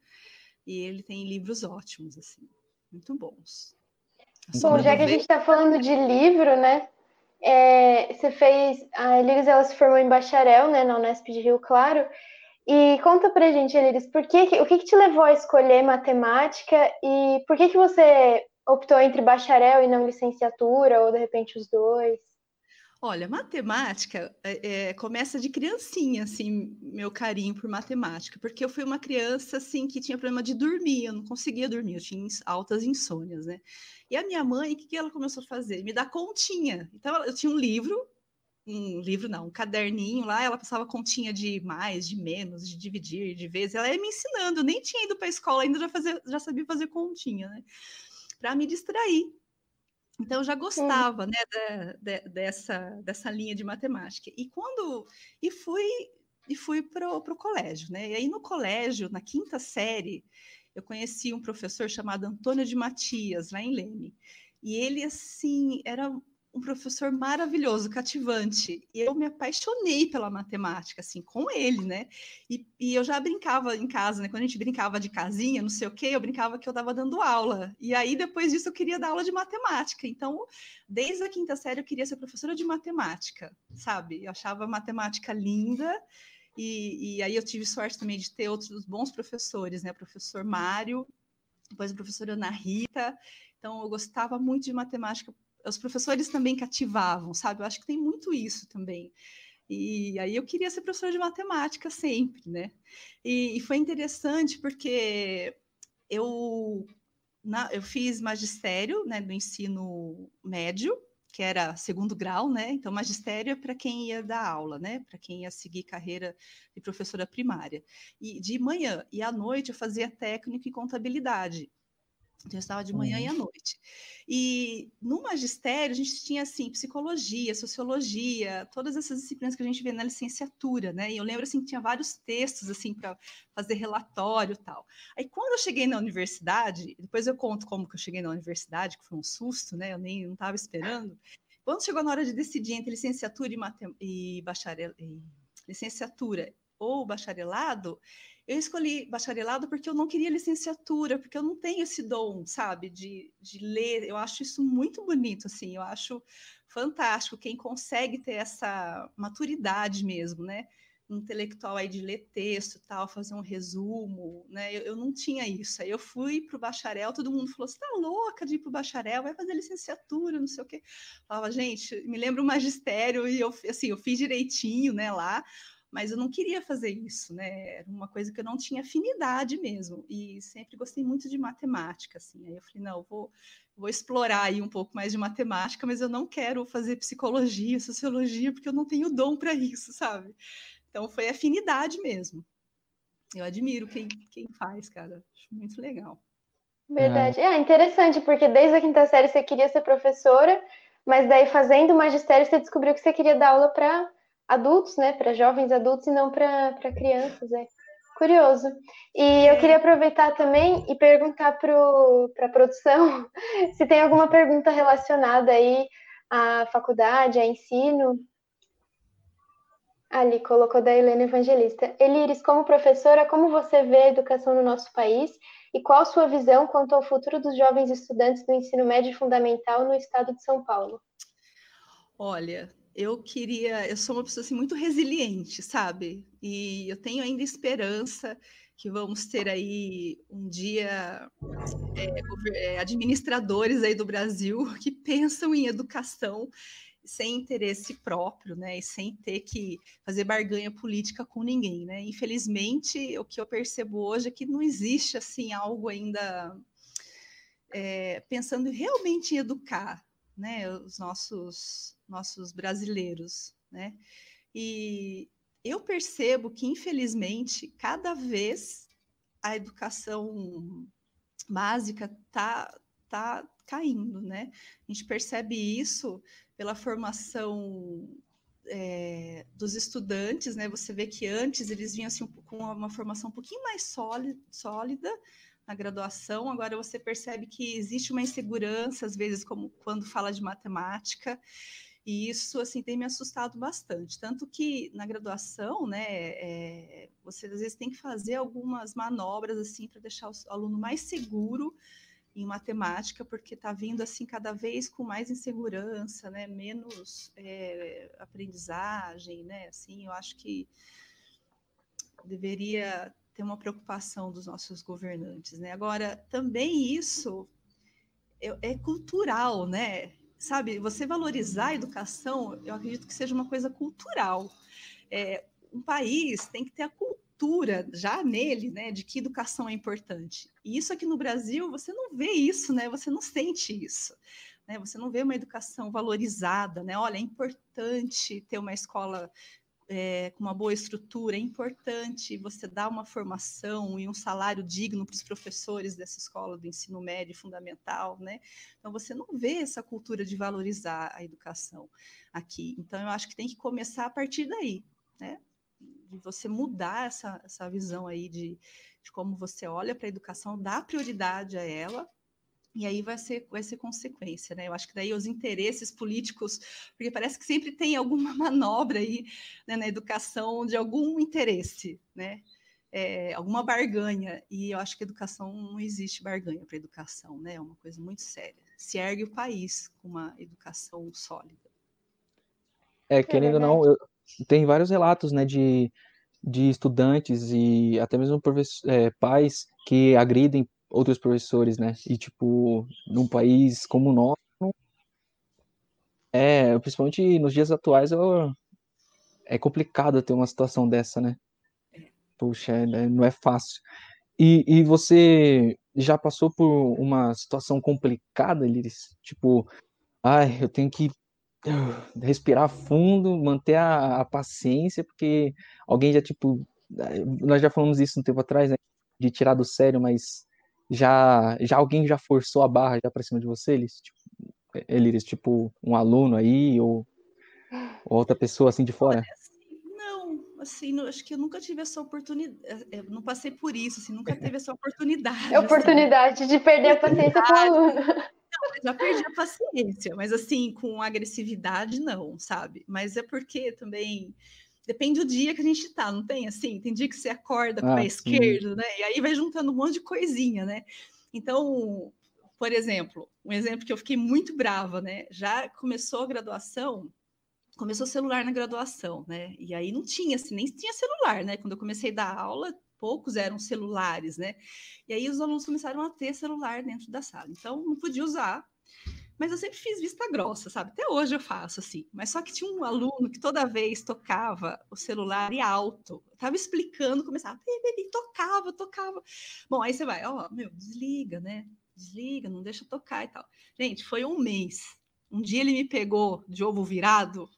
e ele tem livros ótimos, assim, muito bons. Bom, já que a gente está falando de livro, né? é, você fez. A Eliris ela se formou em bacharel, né, na Unesp de Rio Claro. E conta pra gente, Eliris, por que, o que, que te levou a escolher matemática e por que, que você optou entre bacharel e não licenciatura, ou de repente os dois? Olha, matemática é, é, começa de criancinha, assim, meu carinho por matemática, porque eu fui uma criança, assim, que tinha problema de dormir, eu não conseguia dormir, eu tinha altas insônias, né? E a minha mãe, o que, que ela começou a fazer? Me dar continha. Então, eu tinha um livro, um livro não, um caderninho lá, ela passava continha de mais, de menos, de dividir, de vezes, ela ia me ensinando, eu nem tinha ido para a escola ainda, já, fazia, já sabia fazer continha, né? Para me distrair. Então, eu já gostava, né, da- de- dessa, dessa linha de matemática. E quando. E fui, e fui para o colégio, né? E aí, no colégio, na quinta série, eu conheci um professor chamado Antônio de Matias, lá em Leme. E ele, assim, era um professor maravilhoso, cativante. E eu me apaixonei pela matemática, assim, com ele, né? E, e eu já brincava em casa, né? Quando a gente brincava de casinha, não sei o quê, eu brincava que eu estava dando aula. E aí, depois disso, eu queria dar aula de matemática. Então, desde a quinta série, eu queria ser professora de matemática, sabe? Eu achava matemática linda. E, e aí eu tive sorte também de ter outros bons professores, né? Professor Mário, depois a professora Ana Rita. Então, eu gostava muito de matemática. Os professores também cativavam, sabe? Eu acho que tem muito isso também. E aí eu queria ser professora de matemática sempre, né? E, e foi interessante porque eu, na, eu fiz magistério né, do ensino médio, que era segundo grau, né? Então, magistério é para quem ia dar aula, né? Para quem ia seguir carreira de professora primária. E de manhã e à noite eu fazia técnico em contabilidade. Então, eu estava de manhã Uhum. e à noite. E no magistério, a gente tinha, assim, psicologia, sociologia, todas essas disciplinas que a gente vê na licenciatura, né? E eu lembro, assim, que tinha vários textos, assim, para fazer relatório e tal. Aí, quando eu cheguei na universidade, depois eu conto como que eu cheguei na universidade, que foi um susto, né? Eu nem não estava esperando. Quando chegou na hora de decidir entre licenciatura e, matem e bacharel... e licenciatura ou bacharelado, eu escolhi bacharelado porque eu não queria licenciatura, porque eu não tenho esse dom, sabe, de, de ler. Eu acho isso muito bonito, assim, eu acho fantástico quem consegue ter essa maturidade mesmo, né? Intelectual aí de ler texto tal, fazer um resumo, né? Eu, eu não tinha isso. Aí eu fui para o bacharel, todo mundo falou: você tá louca de ir para o bacharel, vai fazer licenciatura, não sei o quê. Falava, gente, me lembro o magistério, e eu assim, eu fiz direitinho, né, lá mas eu não queria fazer isso, né? Era uma coisa que eu não tinha afinidade mesmo, e sempre gostei muito de matemática, assim. Aí eu falei, não, eu vou, vou explorar aí um pouco mais de matemática, mas eu não quero fazer psicologia, sociologia, porque eu não tenho dom para isso, sabe? Então foi afinidade mesmo. Eu admiro quem, quem faz, cara. Acho muito legal. Verdade. É interessante, porque desde a quinta série você queria ser professora, mas daí fazendo magistério você descobriu que você queria dar aula para adultos, né? Para jovens adultos e não para crianças. É curioso. E eu queria aproveitar também e perguntar para a produção se tem alguma pergunta relacionada aí à faculdade, a ensino. Ali, colocou da Helena Evangelista. Elires, como professora, como você vê a educação no nosso país e qual sua visão quanto ao futuro dos jovens estudantes do ensino médio fundamental no estado de São Paulo? Olha, eu queria, eu sou uma pessoa assim, muito resiliente, sabe? E eu tenho ainda esperança que vamos ter aí um dia é, administradores aí do Brasil que pensam em educação sem interesse próprio, né, e sem ter que fazer barganha política com ninguém, né? Infelizmente, o que eu percebo hoje é que não existe assim algo ainda é, pensando realmente em educar, né, os nossos nossos brasileiros, né? E eu percebo que infelizmente cada vez a educação básica tá tá caindo, né? A gente percebe isso pela formação é, dos estudantes, né? Você vê que antes eles vinham assim, com uma formação um pouquinho mais sólida, sólida na graduação, agora você percebe que existe uma insegurança, às vezes, como quando fala de matemática, e isso assim tem me assustado bastante. Tanto que na graduação, né, é, você às vezes tem que fazer algumas manobras assim para deixar o aluno mais seguro em matemática, porque está vindo assim cada vez com mais insegurança, né? Menos é, aprendizagem, né? Assim, eu acho que deveria ter uma preocupação dos nossos governantes, né? Agora, também isso é, é cultural, né? Sabe, você valorizar a educação, eu acredito que seja uma coisa cultural. É, um país tem que ter a cultura já nele, né, de que educação é importante. E isso aqui no Brasil, você não vê isso, né? Você não sente isso. Né? Você não vê uma educação valorizada, né? Olha, é importante ter uma escola é, com uma boa estrutura, é importante você dar uma formação e um salário digno para os professores dessa escola do ensino médio fundamental, né? Então você não vê essa cultura de valorizar a educação aqui. Então eu acho que tem que começar a partir daí, né? de você mudar essa, essa visão aí de, de como você olha para a educação, dá prioridade a ela, e aí vai ser, vai ser consequência, né? Eu acho que daí os interesses políticos, porque parece que sempre tem alguma manobra aí né, na educação de algum interesse, né? É, alguma barganha. E eu acho que educação não existe barganha para educação, né? É uma coisa muito séria. Se ergue o país com uma educação sólida. É, querendo ou não, eu, tem vários relatos, né, de, de estudantes e até mesmo é, pais que agridem outros professores, né? E, tipo, num país como o nosso, é, principalmente nos dias atuais, eu, é complicado ter uma situação dessa, né? Puxa, é, não é fácil. E, e você já passou por uma situação complicada, Liris? Tipo, ai, eu tenho que respirar fundo, manter a, a, paciência, porque alguém já, tipo, nós já falamos isso um tempo atrás, né, de tirar do sério, mas já, já alguém já forçou a barra já para cima de você, eles, tipo, eles, tipo, um aluno aí, ou, ou outra pessoa assim de fora? Não, assim, acho que eu nunca tive essa oportunidade, eu não passei por isso, assim, nunca teve essa oportunidade. É oportunidade assim. de perder a paciência com o aluno já perdi a paciência, mas assim, com agressividade, não, sabe? Mas é porque também depende do dia que a gente tá, não tem assim? Tem dia que você acorda com o ah, pé esquerdo, né? E aí vai juntando um monte de coisinha, né? Então, por exemplo, um exemplo que eu fiquei muito brava, né? Já começou a graduação, começou celular na graduação, né? E aí não tinha, assim, nem tinha celular, né? Quando eu comecei a dar aula, poucos eram celulares, né? E aí os alunos começaram a ter celular dentro da sala. Então, não podia usar. Mas eu sempre fiz vista grossa, sabe? Até hoje eu faço assim. Mas só que tinha um aluno que toda vez tocava o celular e alto. Eu tava explicando, começava, e tocava, tocava. Bom, aí você vai, ó, meu, desliga, né? Desliga, não deixa tocar e tal. Gente, foi um mês. Um dia ele me pegou de ovo virado,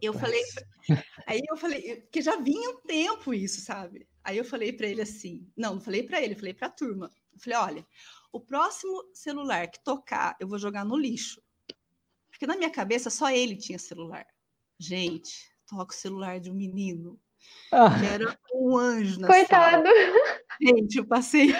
eu falei, aí eu falei, que já vinha um tempo isso, sabe? Aí eu falei para ele assim, não, não falei para ele, falei para a turma. Eu falei, olha, o próximo celular que tocar, eu vou jogar no lixo. Porque na minha cabeça só ele tinha celular. Gente, toca o celular de um menino ah. que era um anjo na Coitado. Sala. Gente, eu passei.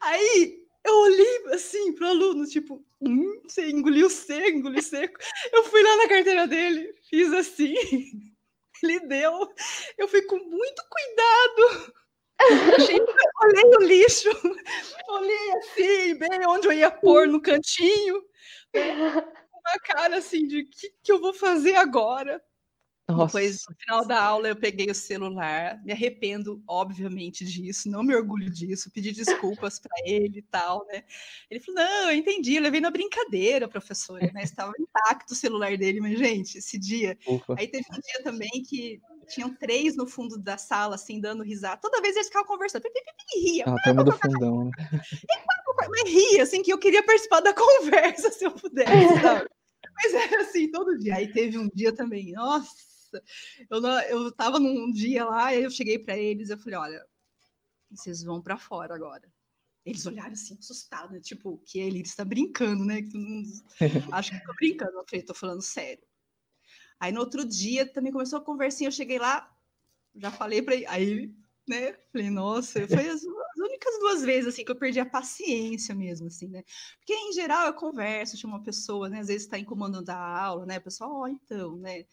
Aí eu olhei assim pro aluno, tipo, hum, você engoliu seco, engoliu seco. Eu fui lá na carteira dele, fiz assim. ele deu. Eu fui com muito cuidado. Olhei o lixo, olhei assim, bem onde eu ia pôr no cantinho, né? uma cara assim de o que, que eu vou fazer agora? Nossa. Depois, no final da aula, eu peguei o celular, me arrependo, obviamente, disso, não me orgulho disso, pedi desculpas para ele e tal, né? Ele falou: não, eu entendi, eu levei na brincadeira, professora, né? Estava intacto o celular dele, mas, gente, esse dia. Ufa. Aí teve um dia também que tinham três no fundo da sala, assim, dando risada. Toda vez eles ficavam conversando, e ria. Ah, turma do fundão, né? Mas ria, assim, que eu queria participar da conversa se eu pudesse, sabe? Mas era assim, todo dia. Aí teve um dia também, nossa eu, não, eu tava num dia lá, e eu cheguei para eles, eu falei, olha, vocês vão para fora agora. Eles olharam assim, assustados, né? tipo, que ele está brincando, né? Que todo mundo acha que eu tô brincando. Eu falei, tô falando sério. Aí no outro dia também começou a conversinha, eu cheguei lá, já falei para ele, aí, né? Falei, nossa, foi as, as, únicas duas vezes assim que eu perdi a paciência mesmo, assim, né? Porque em geral eu converso, chamo uma pessoa, né? Às vezes está incomodando a aula, né? Pessoal, ó, oh, então, né?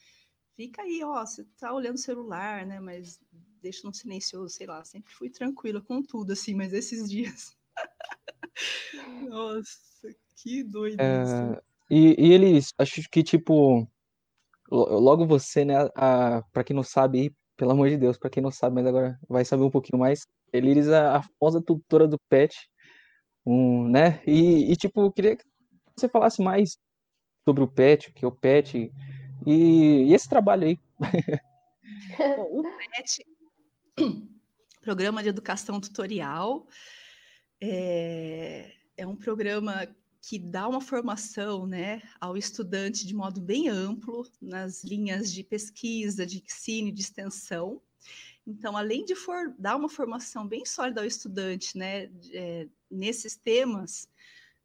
fica aí, ó, você tá olhando o celular, né? Mas deixa no silencioso, sei lá, sempre fui tranquila com tudo, assim, mas esses dias. Nossa, que doido é. E, e, eles, acho que, tipo, logo você, né, a, pra quem não sabe, pelo amor de Deus, pra quem não sabe, mas agora vai saber um pouquinho mais, eles a, a famosa tutora do PET, um, né, e, e, tipo, eu queria que você falasse mais sobre o PET, o que é o PET, e, e esse trabalho aí? O PET, Programa de Educação Tutorial, é, é um programa que dá uma formação né, ao estudante de modo bem amplo nas linhas de pesquisa, de ensino de extensão. Então, além de for, dar uma formação bem sólida ao estudante né, é, nesses temas,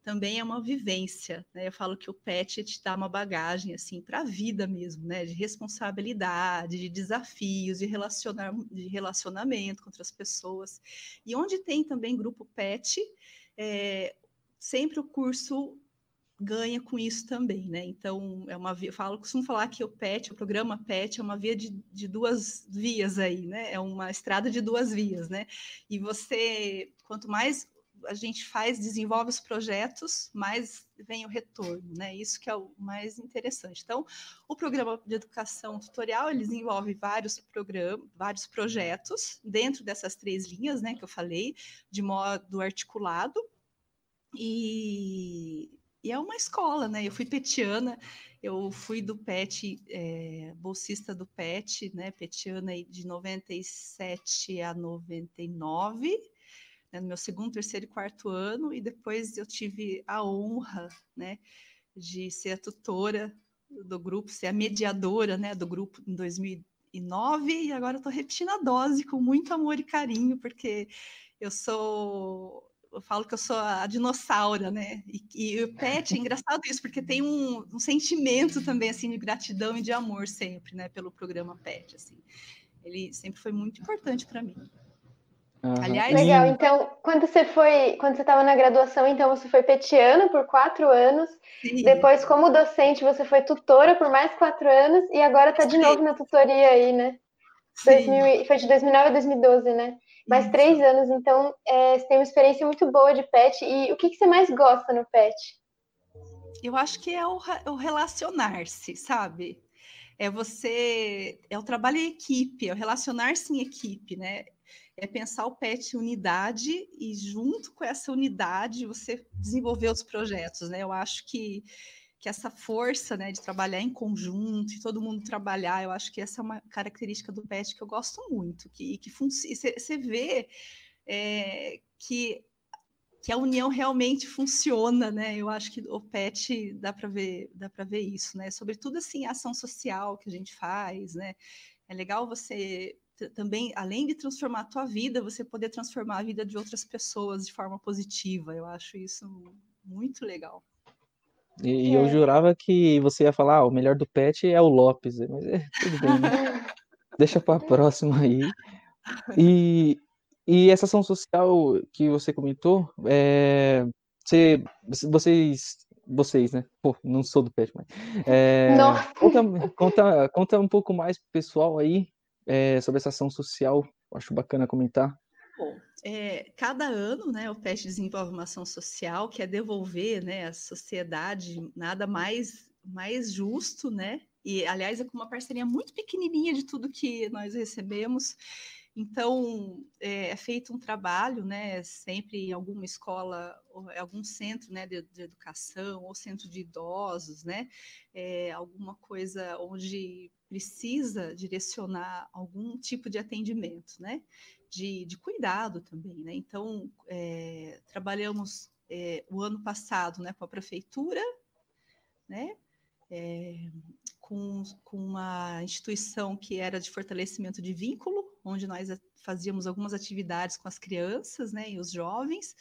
também é uma vivência, né? Eu falo que o pet te dá uma bagagem assim para a vida mesmo, né? De responsabilidade, de desafios, de relacionar, de relacionamento com outras pessoas. E onde tem também grupo pet, é, sempre o curso ganha com isso também, né? Então, é uma via, falo, costumo falar que o PET, o programa PET, é uma via de, de duas vias aí, né? É uma estrada de duas vias, né? E você, quanto mais a gente faz, desenvolve os projetos, mais vem o retorno, né? Isso que é o mais interessante. Então, o programa de educação tutorial, ele desenvolve vários programas, vários projetos dentro dessas três linhas, né, que eu falei, de modo articulado. E, e é uma escola, né? Eu fui petiana, eu fui do PET, é, bolsista do PET, né? Petiana de 97 a 99 né, no meu segundo, terceiro e quarto ano, e depois eu tive a honra, né, de ser a tutora do grupo, ser a mediadora, né, do grupo em 2009, e agora estou repetindo a dose com muito amor e carinho, porque eu sou eu falo que eu sou a dinossauro, né? E, e o pet é engraçado isso, porque tem um, um, sentimento também assim de gratidão e de amor sempre, né? Pelo programa pet, assim. Ele sempre foi muito importante para mim. Uhum. Aliás, legal. Então, quando você foi, quando você estava na graduação, então você foi petiano por quatro anos. Sim. Depois, como docente, você foi tutora por mais quatro anos e agora está de novo na tutoria aí, né? 2000, foi de 2009 a 2012, né? Mais Isso. três anos. Então, é, você tem uma experiência muito boa de pet. E o que, que você mais gosta no pet? Eu acho que é o, o relacionar-se, sabe? É você, é o trabalho em equipe, é o relacionar-se em equipe, né? é pensar o PET unidade e junto com essa unidade você desenvolver os projetos, né? Eu acho que, que essa força, né, de trabalhar em conjunto e todo mundo trabalhar, eu acho que essa é uma característica do PET que eu gosto muito, que, que você vê é, que que a união realmente funciona, né? Eu acho que o PET dá para ver, dá para ver isso, né? Sobretudo assim, a ação social que a gente faz, né? É legal você também, além de transformar a tua vida, você poder transformar a vida de outras pessoas de forma positiva. Eu acho isso muito legal. E, e eu é. jurava que você ia falar, ah, o melhor do pet é o Lopes, mas é tudo bem, né? Deixa para a próxima aí. E, e essa ação social que você comentou, é, você, vocês vocês, né? Pô, não sou do PET, mas. É, conta, conta, conta um pouco mais pro pessoal aí é, sobre essa ação social. Acho bacana comentar. Bom, é, cada ano, né, o PET desenvolve uma ação social que é devolver, né, à sociedade nada mais mais justo, né? E aliás é com uma parceria muito pequenininha de tudo que nós recebemos então, é, é, feito um trabalho, né, sempre em alguma escola, algum centro né, de, de educação, ou centro de idosos, né, é, alguma coisa onde precisa direcionar algum tipo de atendimento, né, de, de cuidado também. Né? Então, é, trabalhamos é, o ano passado né, com a prefeitura, né, é, com, com uma instituição que era de fortalecimento de vínculo, onde nós fazíamos algumas atividades com as crianças né, e os jovens,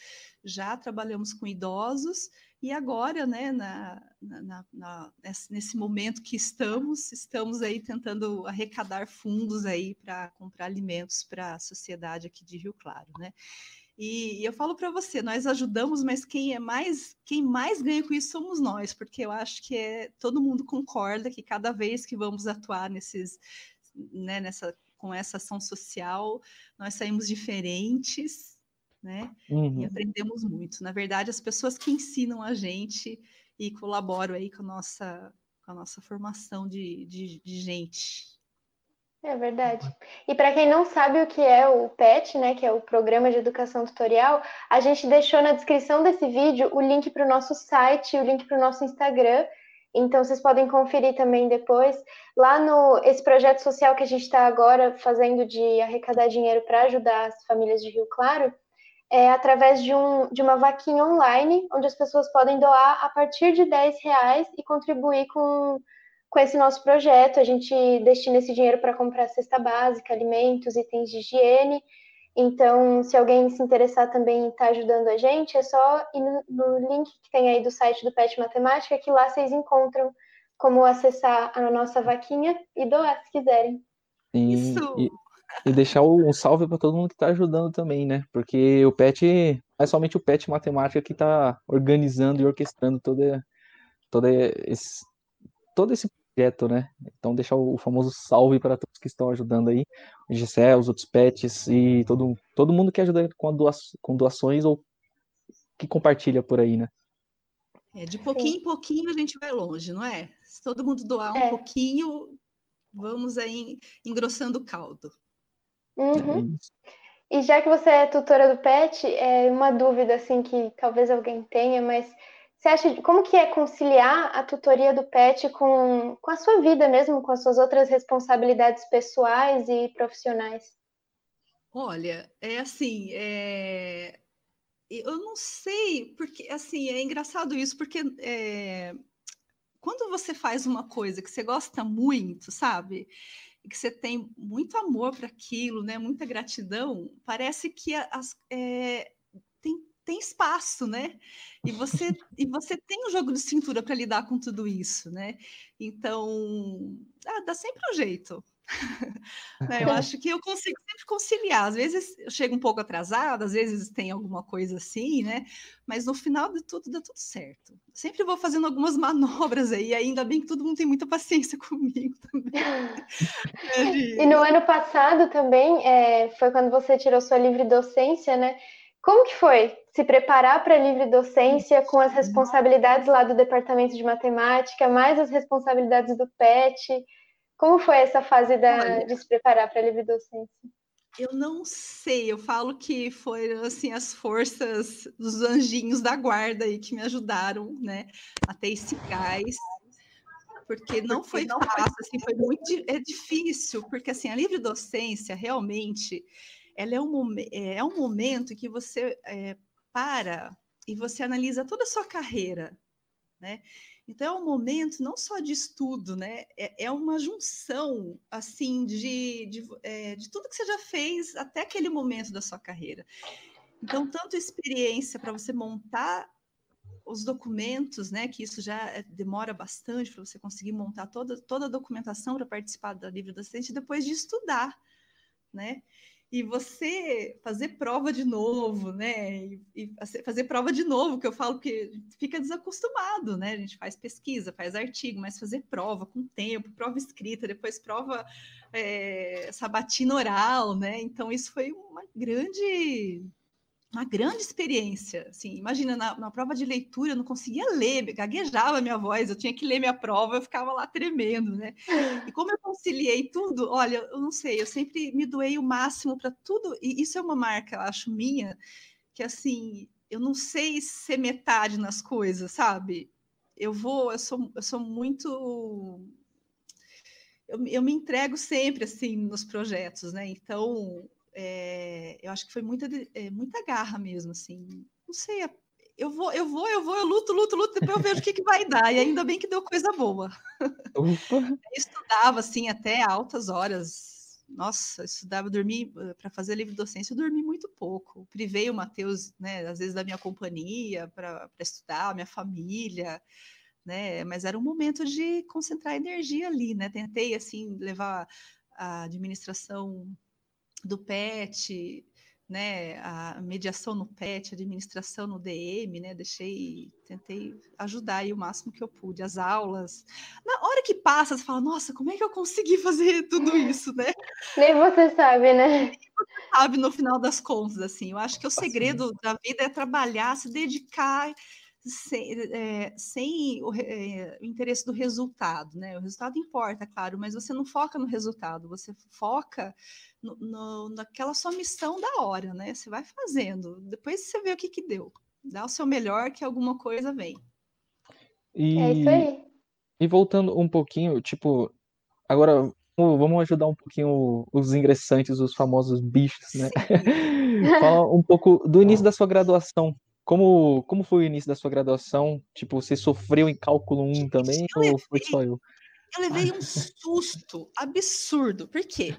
já trabalhamos com idosos, e agora, né, na, na, na, nesse momento que estamos, estamos aí tentando arrecadar fundos aí para comprar alimentos para a sociedade aqui de Rio Claro, né? E, e eu falo para você, nós ajudamos, mas quem é mais, quem mais ganha com isso somos nós, porque eu acho que é, todo mundo concorda que cada vez que vamos atuar nesses, né, nessa com essa ação social, nós saímos diferentes, né? Uhum. E aprendemos muito. Na verdade, as pessoas que ensinam a gente e colaboram aí com a nossa, com a nossa formação de, de, de gente. É verdade. E para quem não sabe o que é o PET, né, que é o Programa de Educação Tutorial, a gente deixou na descrição desse vídeo o link para o nosso site, o link para o nosso Instagram, então, vocês podem conferir também depois. Lá no esse projeto social que a gente está agora fazendo de arrecadar dinheiro para ajudar as famílias de Rio Claro, é através de, um, de uma vaquinha online, onde as pessoas podem doar a partir de 10 reais e contribuir com, com esse nosso projeto. A gente destina esse dinheiro para comprar cesta básica, alimentos, itens de higiene então, se alguém se interessar também em estar tá ajudando a gente, é só ir no, no, link que tem aí do site do PET Matemática, que lá vocês encontram como acessar a nossa vaquinha e doar se quiserem. E, Isso! E, e deixar um salve para todo mundo que está ajudando também, né? Porque o PET, é somente o PET Matemática que está organizando e orquestrando todo, todo, esse, todo esse projeto, né? Então deixar o famoso salve para todos que estão ajudando aí, o Gisele, os outros pets e todo, todo mundo que ajuda com, doa, com doações ou que compartilha por aí, né? É, de pouquinho em pouquinho a gente vai longe, não é? Se todo mundo doar um é. pouquinho, vamos aí engrossando o caldo. Uhum. É e já que você é tutora do PET, é uma dúvida assim que talvez alguém tenha, mas você acha como que é conciliar a tutoria do PET com, com a sua vida mesmo, com as suas outras responsabilidades pessoais e profissionais? Olha, é assim, é... eu não sei, porque assim, é engraçado isso, porque é... quando você faz uma coisa que você gosta muito, sabe? que você tem muito amor para aquilo, né? Muita gratidão, parece que as, é, tem espaço, né? E você e você tem um jogo de cintura para lidar com tudo isso, né? Então, ah, dá sempre um jeito. né? Eu acho que eu consigo sempre conciliar. Às vezes eu chego um pouco atrasada, às vezes tem alguma coisa assim, né? Mas no final de tudo dá tudo certo. Sempre vou fazendo algumas manobras aí, ainda bem que todo mundo tem muita paciência comigo também. e no ano passado também é, foi quando você tirou sua livre docência, né? Como que foi se preparar para a livre docência com as responsabilidades lá do departamento de matemática, mais as responsabilidades do PET? Como foi essa fase da, de se preparar para a livre docência? Eu não sei, eu falo que foram assim as forças dos anjinhos da guarda aí que me ajudaram, né, a ter esse gás, porque não porque foi não fácil, assim, foi muito é difícil, porque assim a livre docência realmente ela é um, é, é um momento que você é, para e você analisa toda a sua carreira, né? Então é um momento não só de estudo, né? É, é uma junção assim de, de, é, de, tudo que você já fez até aquele momento da sua carreira. Então, tanto experiência para você montar os documentos, né? Que isso já é, demora bastante para você conseguir montar toda, toda a documentação para participar da livre docente, depois de estudar, né? E você fazer prova de novo, né? E, e, fazer prova de novo, que eu falo que fica desacostumado, né? A gente faz pesquisa, faz artigo, mas fazer prova com tempo, prova escrita, depois prova é, sabatina oral, né? Então isso foi uma grande uma grande experiência. Assim, imagina, na, na, prova de leitura eu não conseguia ler, gaguejava a minha voz, eu tinha que ler minha prova, eu ficava lá tremendo, né? E como eu conciliei tudo, olha, eu não sei, eu sempre me doei o máximo para tudo, e isso é uma marca, eu acho, minha, que assim, eu não sei ser metade nas coisas, sabe? Eu vou, eu sou, eu sou muito. Eu, eu me entrego sempre assim nos projetos, né? Então, é, eu acho que foi muita, é, muita garra mesmo, assim. Não sei, eu vou, eu vou, eu vou, eu luto, luto, luto, depois eu vejo o que, que vai dar. E ainda bem que deu coisa boa. Estudava, assim, até altas horas. Nossa, eu estudava, dormi para fazer livre docência, eu dormi muito pouco. Privei o Matheus, né, às vezes da minha companhia para estudar, minha família, né? Mas era um momento de concentrar energia ali, né? Tentei assim levar a administração do PET, né, a mediação no PET, administração no DM, né, deixei, tentei ajudar aí o máximo que eu pude, as aulas. Na hora que passa, você fala, nossa, como é que eu consegui fazer tudo isso, né? Nem você sabe, né? Nem você sabe no final das contas, assim. Eu acho que o segredo da vida é trabalhar, se dedicar sem, é, sem o, é, o, interesse do resultado, né? O resultado importa, claro, mas você não foca no resultado, você foca no, no, naquela sua missão da hora, né? Você vai fazendo, depois você vê o que que deu. Dá o seu melhor que alguma coisa vem. E, é isso aí. E voltando um pouquinho, tipo, agora vamos ajudar um pouquinho os ingressantes, os famosos bichos, né? Fala um pouco do início da sua graduação. Como, como foi o início da sua graduação? Tipo, você sofreu em cálculo 1 também ou foi só eu? Eu levei um susto absurdo. Por quê?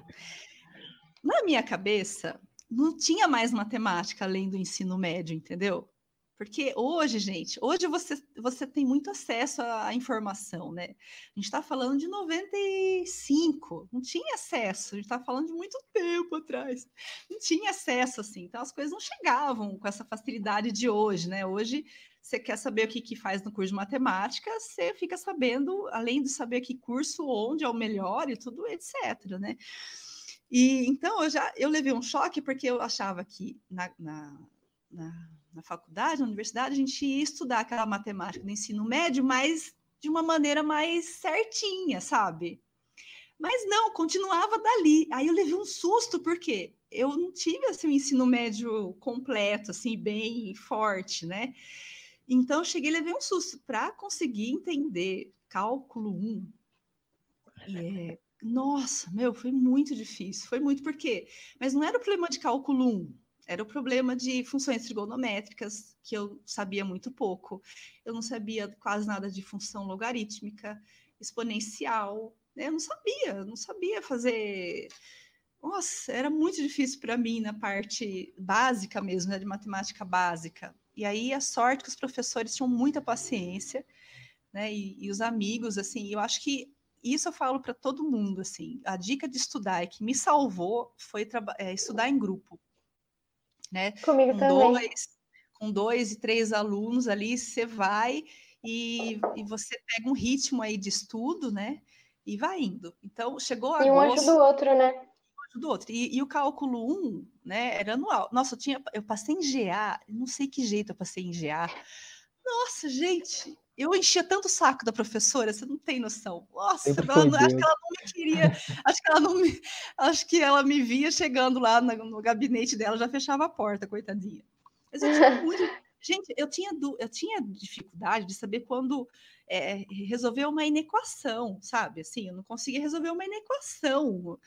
Na minha cabeça, não tinha mais matemática além do ensino médio, entendeu? Porque hoje, gente, hoje você, você tem muito acesso à informação, né? A gente está falando de 95, não tinha acesso, a gente está falando de muito tempo atrás, não tinha acesso assim, então as coisas não chegavam com essa facilidade de hoje, né? Hoje você quer saber o que, que faz no curso de matemática, você fica sabendo, além de saber que curso, onde é o melhor e tudo, etc, né? E então eu já eu levei um choque porque eu achava que na, na, na, na faculdade, na universidade, a gente ia estudar aquela matemática do ensino médio, mas de uma maneira mais certinha, sabe? Mas não, continuava dali. Aí eu levei um susto, porque eu não tive assim, um ensino médio completo, assim, bem forte, né? Então, eu cheguei e levei um susto para conseguir entender cálculo 1. É, nossa, meu, foi muito difícil. Foi muito porque, mas não era o problema de cálculo 1, era o problema de funções trigonométricas, que eu sabia muito pouco. Eu não sabia quase nada de função logarítmica, exponencial, né? Eu não sabia, não sabia fazer. Nossa, era muito difícil para mim na parte básica mesmo, né, de matemática básica. E aí a sorte que os professores tinham muita paciência, né? E, e os amigos, assim, eu acho que isso eu falo para todo mundo, assim, a dica de estudar e que me salvou foi é, estudar em grupo, né? Comigo com também. Dois, com dois e três alunos ali, você vai e, e você pega um ritmo aí de estudo, né? E vai indo. Então, chegou a E um ajuda o outro, né? Um do outro. E, e, o cálculo 1, né, era anual. Nossa, eu, tinha, eu passei em GA, não sei que jeito eu passei em GA. Nossa, gente, eu enchia tanto o saco da professora, você não tem noção. Nossa, ela, acho que ela não me queria, acho que ela não me, acho que ela me via chegando lá no, no gabinete dela, já fechava a porta, coitadinha. Mas eu tinha muito, gente, eu tinha, eu tinha dificuldade de saber quando é, resolver uma inequação, sabe? Assim, eu não conseguia resolver uma inequação.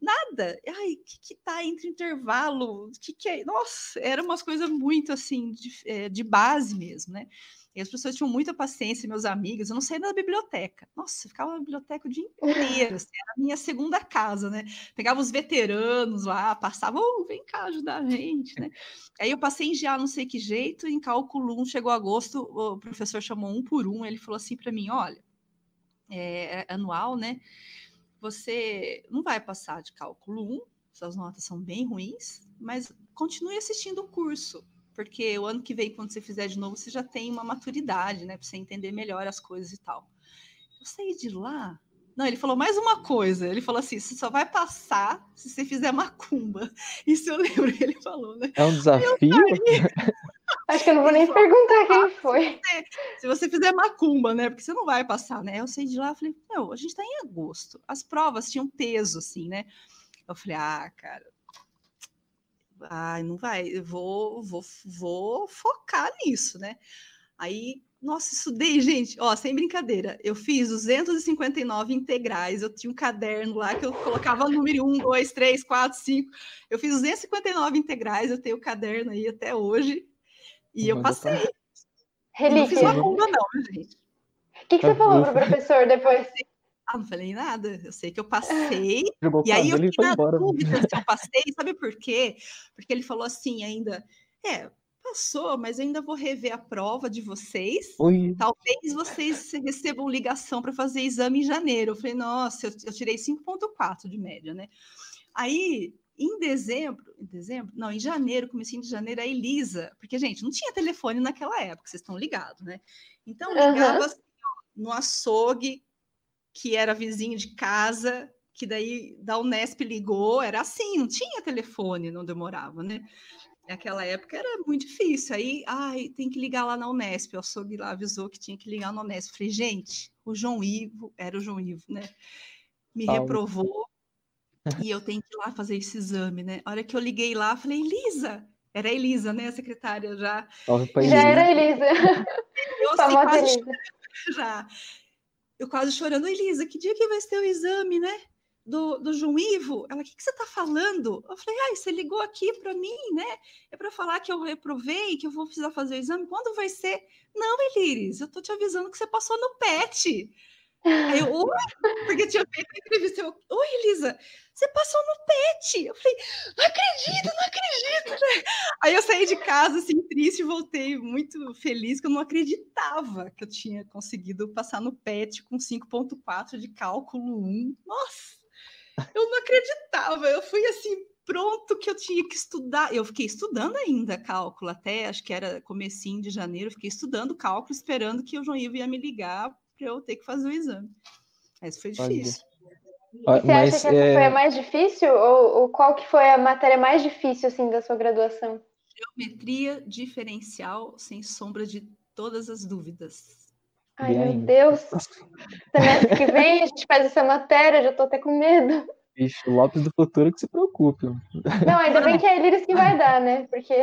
Nada. Ai, o que, que tá entre intervalo? O que, que é? Nossa, eram umas coisas muito assim, de, é, de base mesmo, né? E as pessoas tinham muita paciência, meus amigos. Eu não saía da biblioteca. Nossa, eu ficava na biblioteca o dia inteiro. Assim, era a minha segunda casa, né? Pegava os veteranos lá, passava, oh, vem cá ajudar a gente, né? Aí eu passei em GA não sei que jeito, em cálculo 1, chegou agosto, o professor chamou um por um, ele falou assim para mim: olha, é, é anual, né? Você não vai passar de cálculo 1, suas notas são bem ruins, mas continue assistindo o curso, porque o ano que vem, quando você fizer de novo, você já tem uma maturidade, né, para você entender melhor as coisas e tal. Eu saí de lá. Não, ele falou mais uma coisa. Ele falou assim: você só vai passar se você fizer macumba. Isso eu lembro que ele falou, né? É um desafio? Acho que eu não vou nem perguntar quem foi. Se você fizer macumba, né? Porque você não vai passar, né? Eu saí de lá e falei, não, a gente tá em agosto. As provas tinham peso, assim, né? Eu falei, ah, cara, ai, não vai, eu vou, vou, vou focar nisso, né? Aí, nossa, estudei, gente, ó, sem brincadeira, eu fiz 259 integrais, eu tinha um caderno lá que eu colocava número 1, 2, 3, 4, 5, eu fiz 259 integrais, eu tenho o caderno aí até hoje, e eu passei. Relíquia. Não fiz macumba não, gente. O que, que você falou pro professor depois? Ah, não falei nada. Eu sei que eu passei. Jogou e aí eu fiquei na embora. dúvida se eu passei. Sabe por quê? Porque ele falou assim ainda. É, passou, mas ainda vou rever a prova de vocês. Oi. Talvez vocês recebam ligação para fazer exame em janeiro. Eu falei, nossa, eu, eu tirei 5,4 de média, né? Aí, em dezembro, em dezembro, não, em janeiro, comecinho de janeiro, a Elisa, porque, gente, não tinha telefone naquela época, vocês estão ligados, né? Então, ligava assim, ó, no açougue, que era vizinho de casa, que daí da Unesp ligou, era assim, não tinha telefone, não demorava, né? Naquela época era muito difícil. Aí, ai, tem que ligar lá na Unesp. O açougue lá avisou que tinha que ligar na Unesp. Falei, gente, o João Ivo, era o João Ivo, né? Me reprovou e eu tenho que ir lá fazer esse exame, né? A hora que eu liguei lá, falei, Elisa, era a Elisa, né? A secretária já. Já era a Elisa. Eu assim, Elisa. já. Eu quase chorando, Elisa, que dia que vai ser o exame, né? Do, do João Ivo? Ela, o que, que você tá falando? Eu falei, ai, você ligou aqui para mim, né? É para falar que eu reprovei, que eu vou precisar fazer o exame. Quando vai ser? Não, Eliris, eu tô te avisando que você passou no PET. Aí eu, oi? Porque tinha feito a entrevista. Eu, oi, Elisa, você passou no PET. Eu falei, não acredito, não acredito. né? Aí eu saí de casa, assim, triste, voltei muito feliz, que eu não acreditava que eu tinha conseguido passar no PET com 5.4 de cálculo 1. Nossa, eu não acreditava. Eu fui, assim, pronto que eu tinha que estudar. Eu fiquei estudando ainda cálculo, até acho que era comecinho de janeiro, fiquei estudando cálculo, esperando que o João Ivo ia me ligar para eu ter que fazer o exame. Mas foi Olha. difícil. Ah, Você acha que essa é, foi a mais difícil? Ou, ou qual que foi a matéria mais difícil, assim, da sua graduação? Geometria diferencial, sem sombra de todas as dúvidas. Ai, meu. Deus. Semestre que vem a gente faz essa matéria, já tô até com medo. bicho, Lopes do futuro que se preocupe. Não, ainda bem que é a Eliris que vai dar, né? Porque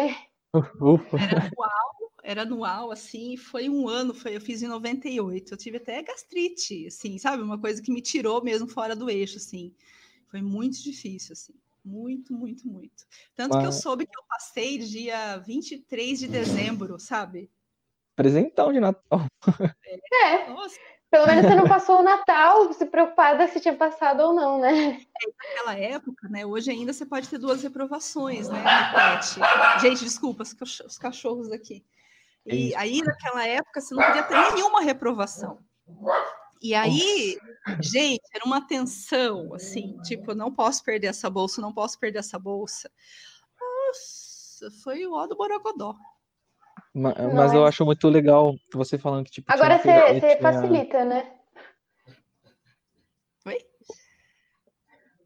Ufa. Era anual, era anual, assim, foi um ano, foi, eu fiz em 98. Eu tive até gastrite, assim, sabe? Uma coisa que me tirou mesmo fora do eixo, assim. Foi muito difícil, assim. Muito, muito, muito. Tanto que eu Mas- soube que eu passei dia 23 de dezembro, sabe? Presentão de Natal. é, Nossa, pelo menos você não passou o Natal se preocupada se tinha passado ou não, né? naquela época, né? Hoje ainda você pode ter duas reprovações, né? Gente, desculpa, os cachorros aqui. É E aí, naquela época, você não podia ter nenhuma reprovação. E aí, gente, era uma tensão, assim, tipo, não posso perder essa bolsa, não posso perder essa bolsa. Nossa, foi o ó do Borogodó. Ma- Mas eu Nossa. acho muito legal você falando que, tipo, Agora você tinha- facilita, né? Oi?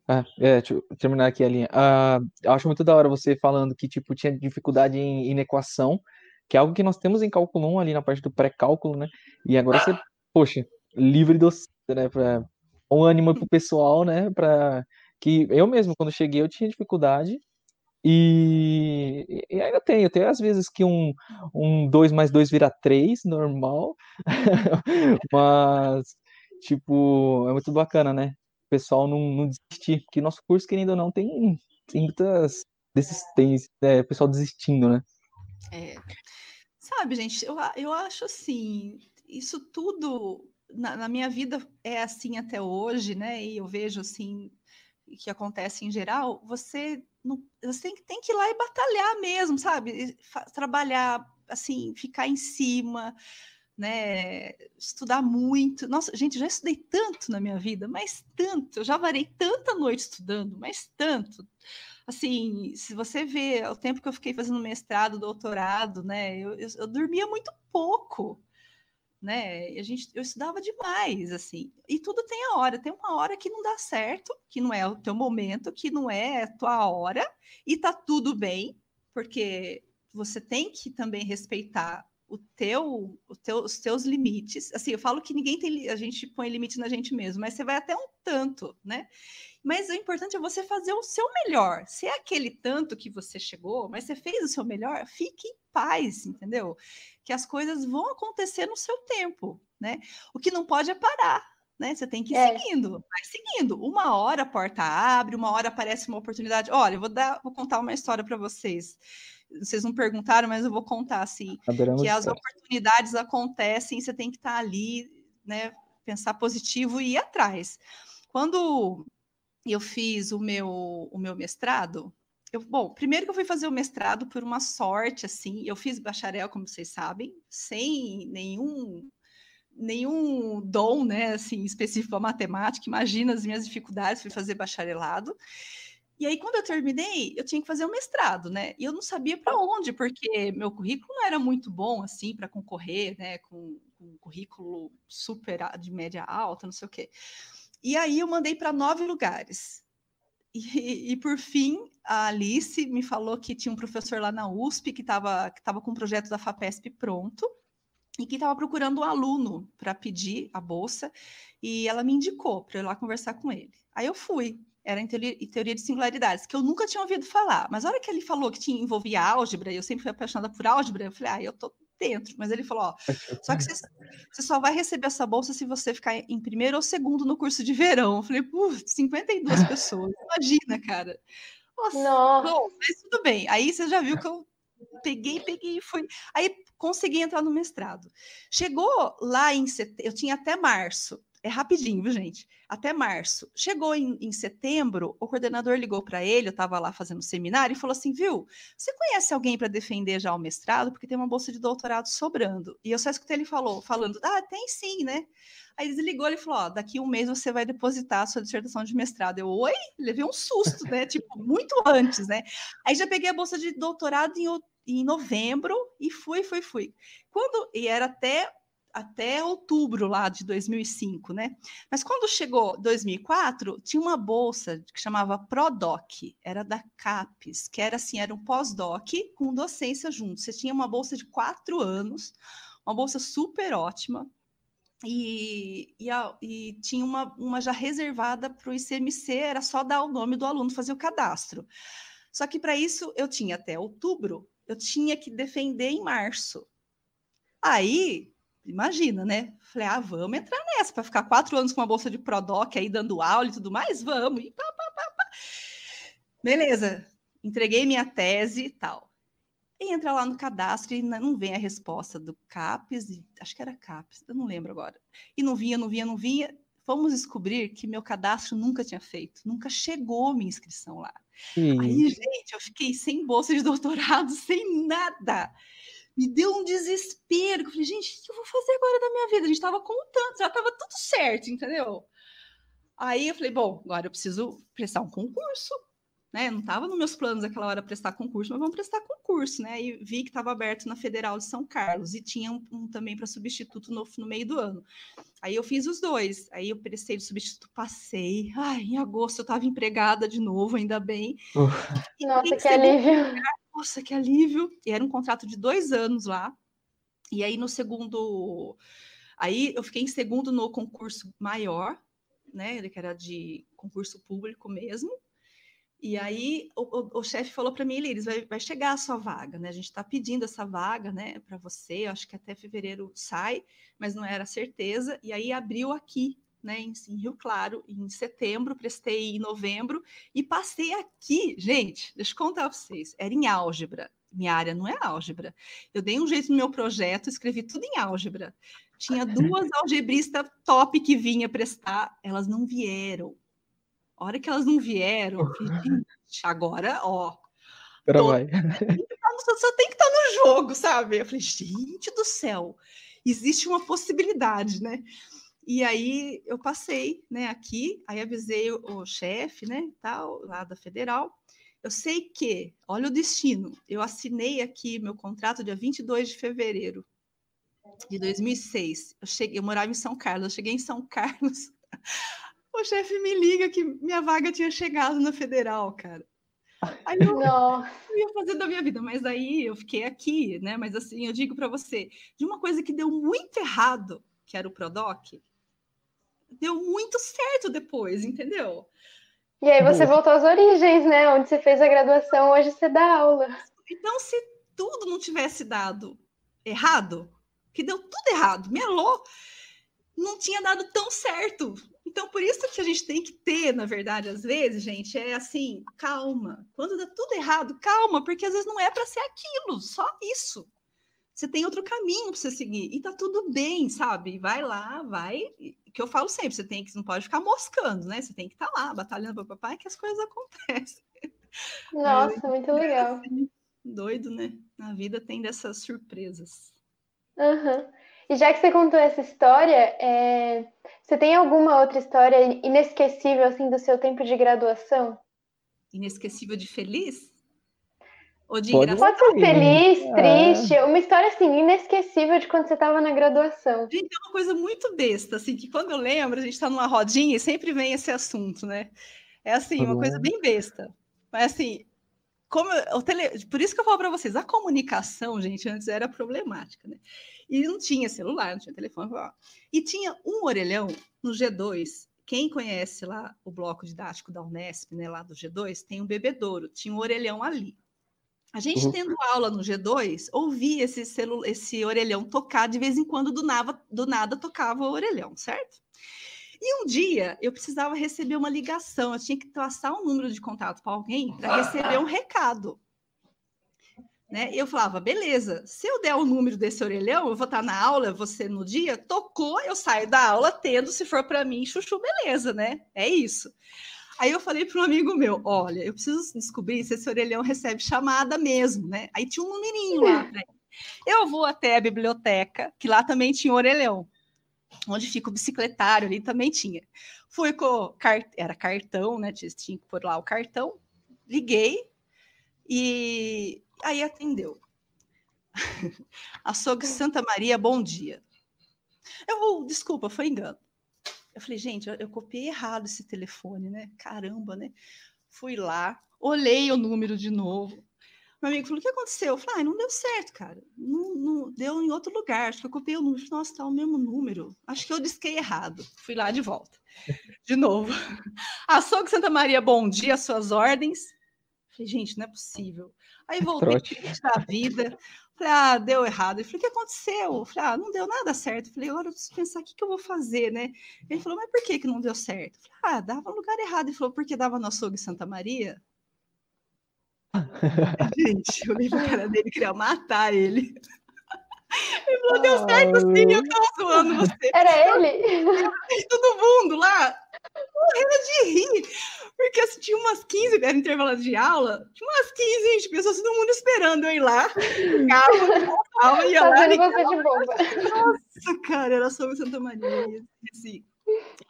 Ah, é, deixa eu terminar aqui a linha. Ah, eu acho muito da hora você falando que, tipo, tinha dificuldade em, em equação, que é algo que nós temos em cálculo 1 ali na parte do pré-cálculo, né? E agora você, poxa, livre docência, né? Pra, um ânimo pro pessoal, né? Pra, que eu mesmo, quando cheguei, eu tinha dificuldade. E, e ainda tenho, tem às vezes que um, um 2 mais 2 vira 3, normal. Mas, tipo, é muito bacana, né? O pessoal não, não desistir, porque nosso curso, querendo ou não, tem, tem muitas desistências, é, pessoal desistindo, né? É. Sabe, gente, eu, eu acho assim, isso tudo na, na minha vida é assim até hoje, né? E eu vejo assim que acontece em geral, você não, você tem, que- tem que ir lá e batalhar mesmo, sabe? Trabalhar, assim, ficar em cima, né? Estudar muito. Nossa, gente, já estudei tanto na minha vida, mas tanto. Eu já varei tanta noite estudando, mas tanto. Assim, se você vê o tempo que eu fiquei fazendo mestrado, doutorado, né? Eu, eu, eu dormia muito pouco né? A gente, eu estudava demais, assim. E tudo tem a hora. Tem uma hora que não dá certo, que não é o teu momento, que não é a tua hora, e tá tudo bem, porque você tem que também respeitar o teu, o teu, os teus limites. Assim, eu falo que ninguém tem, a gente põe limite na gente mesmo, mas você vai até um tanto, né? Mas o importante é você fazer o seu melhor. Se é aquele tanto que você chegou, mas você fez o seu melhor, fique em paz, entendeu? Que as coisas vão acontecer no seu tempo, né? O que não pode é parar. Né? Você tem que ir é. seguindo, vai seguindo. Uma hora a porta abre, uma hora aparece uma oportunidade. Olha, vou dar, vou contar uma história para vocês. Vocês não perguntaram, mas eu vou contar assim, Adoramos que as oportunidades acontecem, você tem que estar ali, né? Pensar positivo e ir atrás. Quando eu fiz o meu, o meu mestrado, eu, bom, primeiro que eu fui fazer o mestrado por uma sorte, assim, eu fiz bacharel, como vocês sabem, sem nenhum nenhum dom, né, assim, específico para matemática. Imagina as minhas dificuldades, fui fazer bacharelado. E aí, quando eu terminei, eu tinha que fazer o mestrado, né? E eu não sabia para onde, porque meu currículo não era muito bom, assim, para concorrer, né, com, com um currículo super de média alta, não sei o quê. E aí eu mandei para nove lugares. E, e, por fim, a Alice me falou que tinha um professor lá na USP que estava que tava com o projeto da FAPESP pronto e que estava procurando um aluno para pedir a bolsa. E ela me indicou para ir lá conversar com ele. Aí eu fui. Era em teoria, em teoria, de singularidades, que eu nunca tinha ouvido falar. Mas a hora que ele falou que tinha, envolvia álgebra, eu sempre fui apaixonada por álgebra, eu falei, ah, eu tô dentro. Mas ele falou: ó, só que você, você, só vai receber essa bolsa se você ficar em primeiro ou segundo no curso de verão. Eu falei, putz, 52 pessoas, imagina, cara. Nossa, Nossa. Bom, mas tudo bem. Aí você já viu que eu peguei, peguei e fui. Aí consegui entrar no mestrado. Chegou lá em setembro, eu tinha até março é rapidinho, viu, gente? Até março. Chegou em, em setembro, o coordenador ligou para ele, eu estava lá fazendo seminário, e falou assim: viu, você conhece alguém para defender já o mestrado? Porque tem uma bolsa de doutorado sobrando. E eu só escutei ele falou, falando: ah, tem sim, né? Aí ele desligou e falou: ó, daqui um mês você vai depositar a sua dissertação de mestrado. Eu, oi? Levei um susto, né? tipo, muito antes, né? Aí já peguei a bolsa de doutorado em, em novembro e fui, fui, fui. Quando, e era até até outubro lá de 2005, né? Mas quando chegou 2004, tinha uma bolsa que chamava ProDoc, era da CAPES, que era assim, era um pós-doc com docência junto. Você tinha uma bolsa de quatro anos, uma bolsa super ótima, e, e, a, e tinha uma, uma já reservada para o ICMC, era só dar o nome do aluno, fazer o cadastro. Só que para isso eu tinha até outubro, eu tinha que defender em março. Aí imagina, né? Falei, ah, vamos entrar nessa, para ficar quatro anos com uma bolsa de Prodoc aí dando aula e tudo mais, vamos. E pá, pá, pá, pá. Beleza, entreguei minha tese e tal. E entra lá no cadastro e não vem a resposta do CAPES, acho que era CAPES, eu não lembro agora. E não vinha, não vinha, não vinha. Fomos descobrir que meu cadastro nunca tinha feito, nunca chegou minha inscrição lá. Aí, gente, eu fiquei sem bolsa de doutorado, sem nada me deu um desespero. Eu falei, gente, o que eu vou fazer agora da minha vida? A gente estava contando, já estava tudo certo, entendeu? Aí eu falei, bom, agora eu preciso prestar um concurso. Né? Não estava nos meus planos aquela hora prestar concurso, mas vamos prestar concurso, né? E vi que estava aberto na Federal de São Carlos e tinha um, um também para substituto no, no, meio do ano. Aí eu fiz os dois. Aí eu prestei de substituto, passei. Ai, em agosto eu estava empregada de novo, ainda bem. Nossa, que alívio nossa, que alívio! E era um contrato de dois anos lá. E aí, no segundo. Aí eu fiquei em segundo no concurso maior, né? Que era de concurso público mesmo. E aí o, o, o chefe falou para mim, Liris, vai, vai chegar a sua vaga, né? A gente está pedindo essa vaga, né, para você. acho que até fevereiro sai, mas não era certeza. E aí abriu aqui né, em, em, Rio Claro, em setembro, prestei em novembro e passei aqui, gente, deixa eu contar para vocês, era em álgebra. Minha área não é álgebra. Eu dei um jeito no meu projeto, escrevi tudo em álgebra. Tinha duas algebristas top que vinha prestar, elas não vieram. A hora que elas não vieram, agora, ó. Agora vai. Só, só tem que estar no jogo, sabe? Eu falei, gente do céu. existe uma possibilidade, né? E aí eu passei, né, aqui, aí avisei o, o chefe, né, tal, lá da federal. Eu sei que, olha o destino, eu assinei aqui meu contrato dia 22 de fevereiro de 2006. Eu cheguei, eu morava em São Carlos, eu cheguei em São Carlos. O chefe me liga que minha vaga tinha chegado na federal, cara. Aí eu, Não. eu ia fazer da minha vida, mas aí eu fiquei aqui, né? Mas assim, eu digo para você, de uma coisa que deu muito errado, que era o Prodoc, deu muito certo depois, entendeu? E aí você voltou às origens, né? Onde você fez a graduação, hoje você dá aula. Então, se tudo não tivesse dado errado, que deu tudo errado, melou, não tinha dado tão certo. Então, por isso que a gente tem que ter, na verdade, às vezes, gente, é assim, calma. Quando dá tudo errado, calma, porque às vezes não é para ser aquilo, só isso. Você tem outro caminho para você seguir e tá tudo bem, sabe? Vai lá, vai. Que eu falo sempre, você tem que não pode ficar moscando, né? Você tem que estar tá lá, batalhando para papai, que as coisas acontecem. Nossa, muito legal. Assim, doido, né? Na vida tem dessas surpresas. Uhum. E já que você contou essa história, é... você tem alguma outra história inesquecível assim do seu tempo de graduação? Inesquecível de feliz? Ou de Pode, Pode ser feliz, é. triste, uma história assim inesquecível de quando você estava na graduação. Gente, é uma coisa muito besta, assim, que quando eu lembro, a gente está numa rodinha e sempre vem esse assunto, né? É assim, uma coisa bem besta. Mas assim, como o tele... por isso que eu falo para vocês, a comunicação, gente, antes era problemática, né? E não tinha celular, não tinha telefone, e tinha um orelhão no G2. Quem conhece lá o bloco didático da Unesp, né, lá do G2, tem um bebedouro, tinha um orelhão ali. A gente uhum. tendo aula no G2, ouvia esse, celu... esse orelhão tocar de vez em quando, do nada, do nada tocava o orelhão, certo? E um dia eu precisava receber uma ligação, eu tinha que traçar um número de contato para alguém para receber um recado. Né? E eu falava, beleza, se eu der o número desse orelhão, eu vou estar na aula, você no dia, tocou, eu saio da aula tendo, se for para mim, chuchu, beleza, né? É isso. Aí eu falei para um amigo meu, olha, eu preciso descobrir se esse orelhão recebe chamada mesmo, né? Aí tinha um numerinho lá. Né? Eu vou até a biblioteca, que lá também tinha orelhão onde fica o bicicletário ali também tinha. Fui com era cartão, né? Tinha que pôr lá o cartão, liguei e aí atendeu. Açougue Santa Maria, bom dia. Eu, desculpa, foi engano. Eu falei, gente, eu, eu copiei errado esse telefone, né? Caramba, né? Fui lá, olhei o número de novo. Meu amigo falou: o que aconteceu? Eu falei: ah, não deu certo, cara. Não, não, deu em outro lugar. Acho que eu copiei o número. Nossa, tá o mesmo número. Acho que eu disquei errado. Fui lá de volta. De novo. Açougue Santa Maria, bom dia, suas ordens. Falei, gente, não é possível. Aí voltei da vida. Falei, ah, deu errado. Ele falou, o que aconteceu? Eu falei, ah, não deu nada certo. falei, agora eu preciso pensar o que, que eu vou fazer, né? Ele falou, mas por que, que não deu certo? falei, ah, dava no lugar errado. Ele falou, porque dava no açougue Santa Maria? Gente, eu lembro a cara dele, queria matar ele. Ele falou, deu certo sim, eu tava zoando você. Era ele? Todo mundo lá morrendo de rir. Porque assim, tinha umas 15, era intervalo de aula, tinha umas 15, 20 pessoas, todo mundo esperando eu ir lá. Ficava, voltava, ia lá. Você de bomba. Nossa, cara, era sobre Santa Maria. Assim,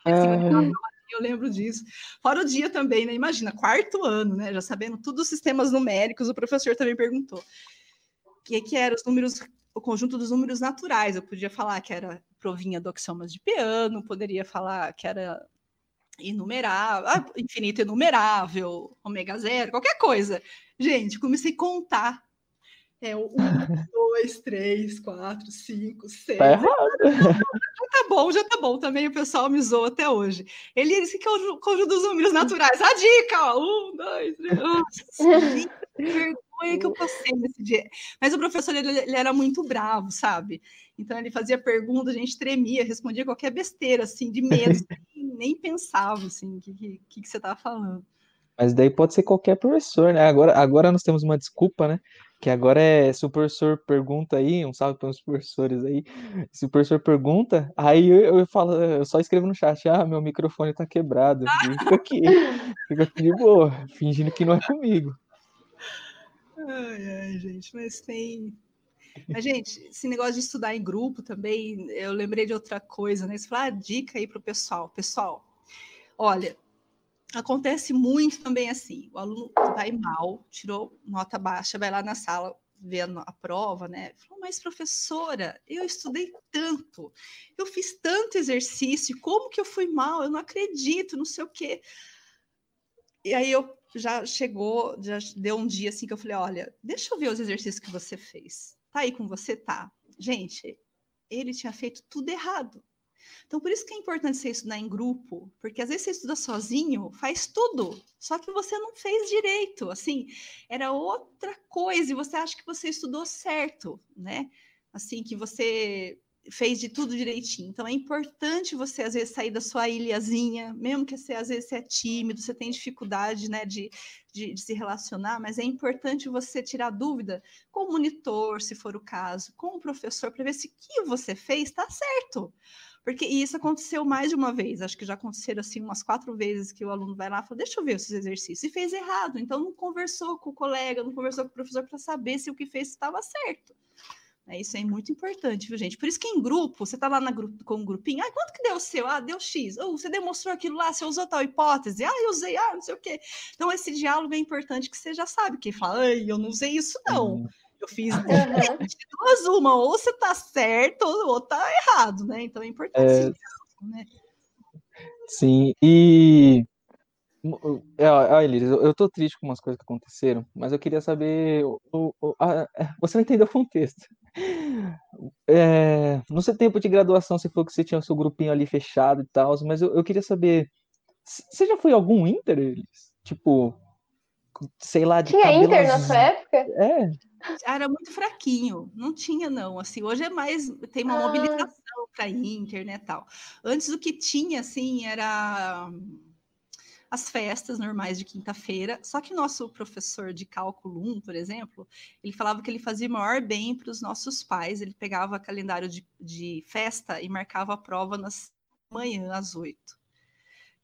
assim, eu lembro disso. Fora o dia também, né? Imagina, quarto ano, né? Já sabendo todos os sistemas numéricos, o professor também perguntou. O que, que era os números, o conjunto dos números naturais. Eu podia falar que era provinha do axiomas de piano, poderia falar que era inumerável, ah, infinito inumerável, ômega zero, qualquer coisa. Gente, comecei a contar. É o 1, 2, 3, 4, 5, 6. Tá errado. Já tá bom, já tá bom também. O pessoal me zoou até hoje. Ele disse que eu conjugo dos números naturais. A dica, ó. 1, 2, 3 vergonha que eu passei nesse dia. Mas o professor, ele, ele, era muito bravo, sabe? Então, ele fazia pergunta, a gente tremia, respondia qualquer besteira, assim, de medo. Assim, nem pensava, assim, o que, que, que você tava falando. Mas daí pode ser qualquer professor, né? Agora, agora nós temos uma desculpa, né? Que agora é, se o professor pergunta aí, um salve para os professores aí, se o professor pergunta, aí eu, eu falo, eu só escrevo no chat, ah, meu microfone tá quebrado, fica aqui, fica aqui de boa, fingindo que não é comigo. Ai, ai, gente, mas tem. Mas, gente, esse negócio de estudar em grupo também, eu lembrei de outra coisa, né? Você fala, ah, dica aí para o pessoal. Pessoal, olha, acontece muito também assim: o aluno vai mal, tirou nota baixa, vai lá na sala, vendo a prova, né? Falou, mas professora, eu estudei tanto, eu fiz tanto exercício, como que eu fui mal? Eu não acredito, não sei o quê. E aí eu já chegou, já deu um dia assim que eu falei, olha, deixa eu ver os exercícios que você fez. Tá aí com você? Tá. Gente, ele tinha feito tudo errado. Então, por isso que é importante você estudar em grupo, porque às vezes você estuda sozinho, faz tudo, só que você não fez direito, assim, era outra coisa e você acha que você estudou certo, né? Assim, que você fez de tudo direitinho. Então é importante você às vezes sair da sua ilhazinha, mesmo que você às vezes você é tímido, você tem dificuldade, né, de, de, de, se relacionar, mas é importante você tirar dúvida com o monitor, se for o caso, com o professor, para ver se o que você fez está certo. Porque isso aconteceu mais de uma vez, acho que já aconteceram assim umas quatro vezes que o aluno vai lá e fala: Deixa eu ver esses exercícios, e fez errado. Então não conversou com o colega, não conversou com o professor para saber se o que fez estava certo. É, isso é muito importante, viu, gente? Por isso que em grupo, você tá lá na com um grupinho, ah, quanto que deu o seu? Ah, deu X. Ou você demonstrou aquilo lá, você usou tal hipótese, ah, eu usei, ah, não sei o quê. Então, esse diálogo é importante que você já sabe, que fala, ai, eu não usei isso, não. Uhum. Eu fiz uhum. duas, uma, ou você tá certo, ou tá errado, né? Então é importante é... esse diálogo, né? Sim, e é, Elis, eu tô triste com umas coisas que aconteceram, mas eu queria saber. O, o, a, é, você não entendeu o contexto. É, no seu tempo de graduação, você falou que você tinha o seu grupinho ali fechado e tal, mas eu, eu queria saber. Você já foi algum Inter, Elis? Tipo, sei lá, de Tinha Inter na sua época? É. Era muito fraquinho, não tinha, não. Assim, hoje é mais. Tem uma ah. mobilização para Inter, né? Tal. Antes o que tinha, assim, era as festas normais de quinta-feira. Só que nosso professor de cálculo 1, por exemplo, ele falava que ele fazia o maior bem para os nossos pais. Ele pegava calendário de, de festa e marcava a prova nas manhã às oito.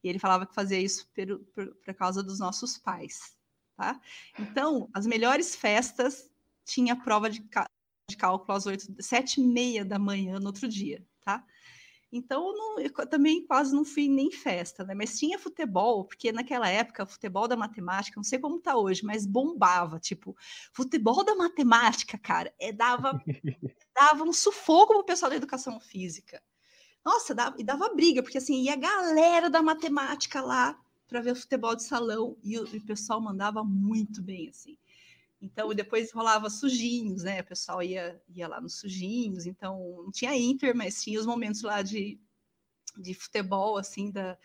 E ele falava que fazia isso por, por, por causa dos nossos pais. Tá? Então, as melhores festas tinha prova de, de cálculo às oito, sete e meia da manhã no outro dia? Então, eu, não, eu, também quase não fui nem festa, né? Mas tinha futebol, porque naquela época, futebol da matemática, não sei como tá hoje, mas bombava. Tipo, futebol da matemática, cara, é, dava, dava um sufoco pro pessoal da educação física. Nossa, dava, e dava briga, porque assim, ia a galera da matemática lá para ver o futebol de salão e o, e o pessoal mandava muito bem, assim. Então, depois rolava sujinhos, né? O pessoal ia, ia lá nos sujinhos, então não tinha Inter, mas tinha os momentos lá de, de futebol, assim, da,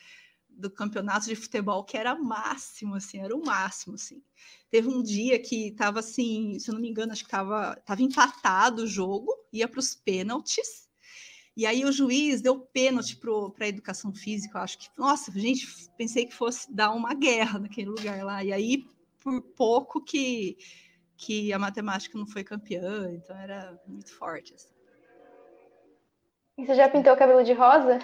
do campeonato de futebol, que era máximo, assim, era o máximo, assim. Teve um dia que estava assim, se eu não me engano, acho que estava tava empatado o jogo, ia para os pênaltis, e aí o juiz deu pênalti para a educação física, eu acho que, nossa, gente, pensei que fosse dar uma guerra naquele lugar lá, e aí por pouco que, que a matemática não foi campeã, então era muito forte. Assim. E você já pintou o cabelo de rosa?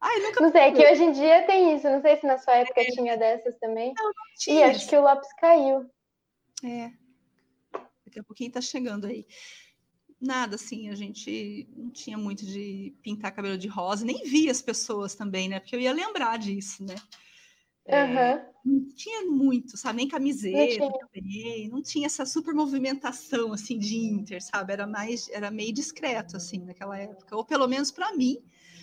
Ai, nunca não sei, é que hoje em dia tem isso. Não sei se na sua época é. tinha dessas também. Não, não tinha. E acho que o lápis caiu. É. Daqui a pouquinho tá chegando aí. Nada, assim, a gente não tinha muito de pintar cabelo de rosa, nem via as pessoas também, né? Porque eu ia lembrar disso, né? É, não tinha muito, sabe? Nem camiseta não também, não tinha essa super movimentação assim de Inter, sabe? Era mais, era meio discreto assim naquela época, ou pelo menos para mim.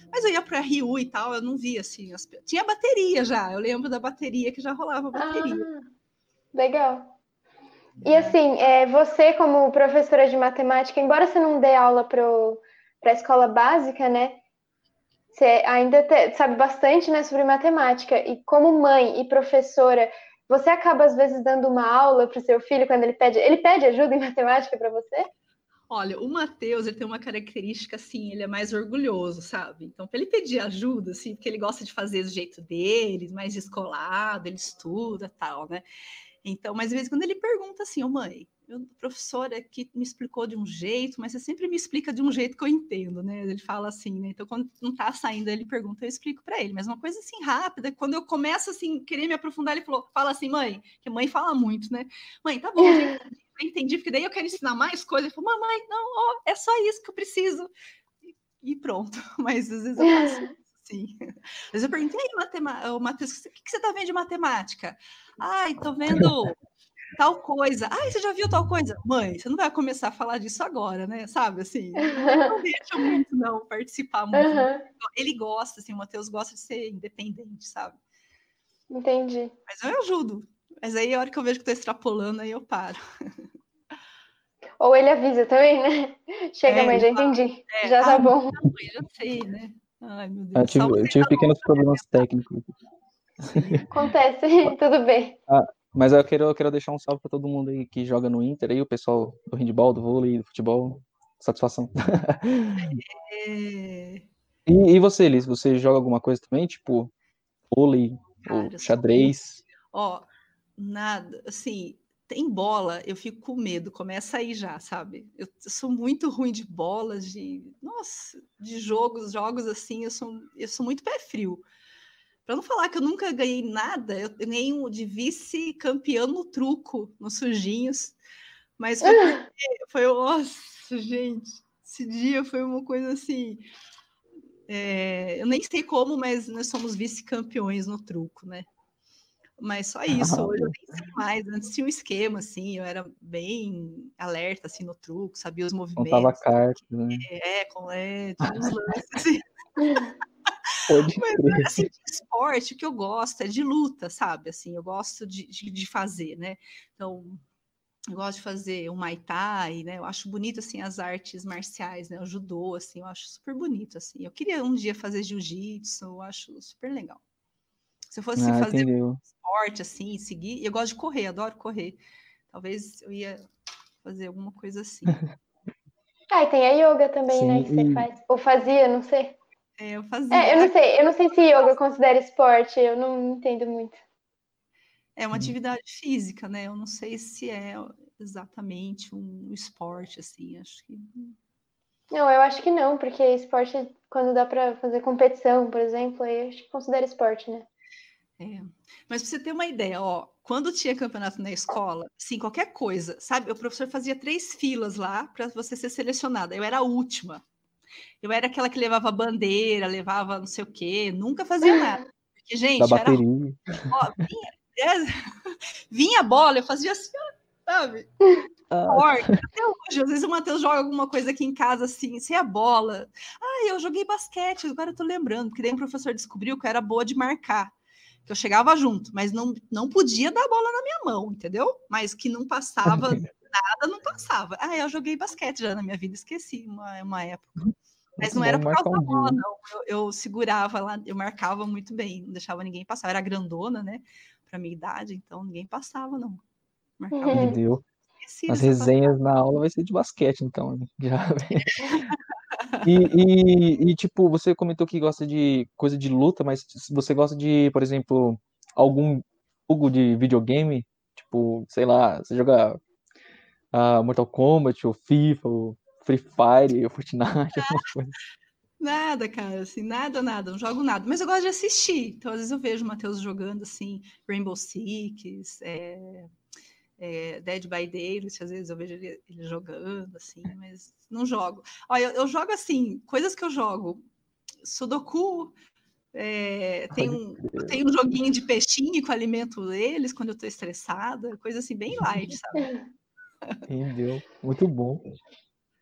Mas eu ia para Rio e tal, eu não via assim. As... Tinha bateria já, eu lembro da bateria que já rolava bateria. Ah, legal. E assim, é, você como professora de matemática, embora você não dê aula para a escola básica, né? Você ainda te, sabe bastante né, sobre matemática. E como mãe e professora, você acaba às vezes dando uma aula para o seu filho quando ele pede. Ele pede ajuda em matemática para você? Olha, o Matheus ele tem uma característica assim, ele é mais orgulhoso, sabe? Então, para ele pedir ajuda, assim, porque ele gosta de fazer do jeito dele, mais descolado, ele estuda tal, né? Então, mas às vezes quando ele pergunta assim, ô oh, mãe, meu professor aqui me explicou de um jeito, mas você sempre me explica de um jeito que eu entendo, né? Ele fala assim, né? Então, quando não tá saindo, ele pergunta, eu explico para ele. Mas uma coisa assim rápida, quando eu começo assim, querer me aprofundar, ele falou, fala assim, mãe, que mãe fala muito, né? Mãe, tá bom, gente, entendi, porque daí eu quero ensinar mais coisas. Eu falo, mamãe, não, é só isso que eu preciso. E pronto. Mas às vezes eu faço Sim. Mas eu perguntei, Matheus, o que você está vendo de matemática? Ai, estou vendo tal coisa. Ai, você já viu tal coisa? Mãe, você não vai começar a falar disso agora, né? Sabe, assim, não deixa muito, não, participar muito. Uhum. Ele gosta, assim, o Matheus gosta de ser independente, sabe? Entendi. Mas eu ajudo. Mas aí, a hora que eu vejo que estou extrapolando, aí eu paro. Ou ele avisa também, né? Chega, é, mãe, já entendi. É, já tá ah, bom. Não, eu já sei, né? Ai, meu Deus. Eu tive, eu tive pequenos problemas técnicos. Acontece, tudo bem. Ah, mas eu quero, eu quero deixar um salve para todo mundo aí que joga no Inter, aí, o pessoal do handball, do vôlei, do futebol. Satisfação. É... E, e, você, Liz, você joga alguma coisa também? Tipo, vôlei, Cara, ou xadrez? Ó, nada. Assim, tem bola, eu fico com medo, começa aí já, sabe? Eu, eu, sou muito ruim de bolas, de nossa, de jogos, jogos assim, eu sou, eu sou muito pé frio. Para não falar que eu nunca ganhei nada, eu ganhei um de vice-campeão no truco, nos sujinhos, mas foi, foi nossa, gente, esse dia foi uma coisa assim. É, eu nem sei como, mas nós somos vice-campeões no truco, né? Mas só isso, hoje eu nem sei mais. Antes tinha um esquema, assim, eu era bem alerta, assim, no truco, sabia os movimentos. Contava cartas, né? É, com tinha uns lances, assim. Pode Mas, assim, de esporte, o que eu gosto é de luta, sabe? Assim, eu gosto de, de, de fazer, né? Então, eu gosto de fazer o Muay Thai, né? Eu acho bonito, assim, as artes marciais, né? O judô, assim, eu acho super bonito, assim. Eu queria um dia fazer jiu-jitsu, eu acho super legal. Se eu fosse ah, fazer entendeu. esporte, assim, seguir, eu gosto de correr, adoro correr. Talvez eu ia fazer alguma coisa assim. ah, e tem a yoga também, Sim. né, que você faz. Ou fazia, não sei. É, eu fazia. É, eu não sei, eu não sei se yoga considera esporte, eu não entendo muito. É uma atividade física, né? Eu não sei se é exatamente um esporte, assim, acho que. Não, eu acho que não, porque esporte, quando dá para fazer competição, por exemplo, aí acho que considera esporte, né? É. Mas para você ter uma ideia, ó, quando tinha campeonato na escola, sim, qualquer coisa, sabe? O professor fazia três filas lá para você ser selecionada. Eu era a última. Eu era aquela que levava bandeira, levava não sei o quê, nunca fazia nada. Porque, gente, da bateria. Era... Ó, vinha, é... vinha a bola, eu fazia assim, sabe? Ah. Até hoje, às vezes o Matheus joga alguma coisa aqui em casa assim, sem a bola. Ah, eu joguei basquete, agora eu tô lembrando, porque daí o professor descobriu que eu era boa de marcar que eu chegava junto, mas não, não podia dar a bola na minha mão, entendeu? Mas que não passava nada, não passava. Ah, eu joguei basquete já na minha vida, esqueci uma, uma época. Mas não era por causa da bola, não. Eu, eu, segurava lá, eu marcava muito bem, não deixava ninguém passar. Eu era grandona, né? Para minha idade, então ninguém passava, não. Marcava. Meu Deus. As resenhas na aula vai ser de basquete, então. Já. E, e, e, tipo, você comentou que gosta de coisa de luta, mas você gosta de, por exemplo, algum jogo de videogame? Tipo, sei lá, você joga uh, Mortal Kombat, ou FIFA, ou Free Fire, ou Fortnite, alguma coisa. Nada, cara, assim, nada, nada, não jogo nada. Mas eu gosto de assistir. Então, às vezes eu vejo o Matheus jogando, assim, Rainbow Six, é, é, Dead by Daylight, às vezes eu vejo ele, ele, jogando, assim, mas não jogo. Olha, eu, eu, jogo assim, coisas que eu jogo. Sudoku, é, tem, um, tem um joguinho de peixinho que eu alimento eles quando eu tô estressada, coisa assim, bem light, sabe? Entendeu? Muito bom.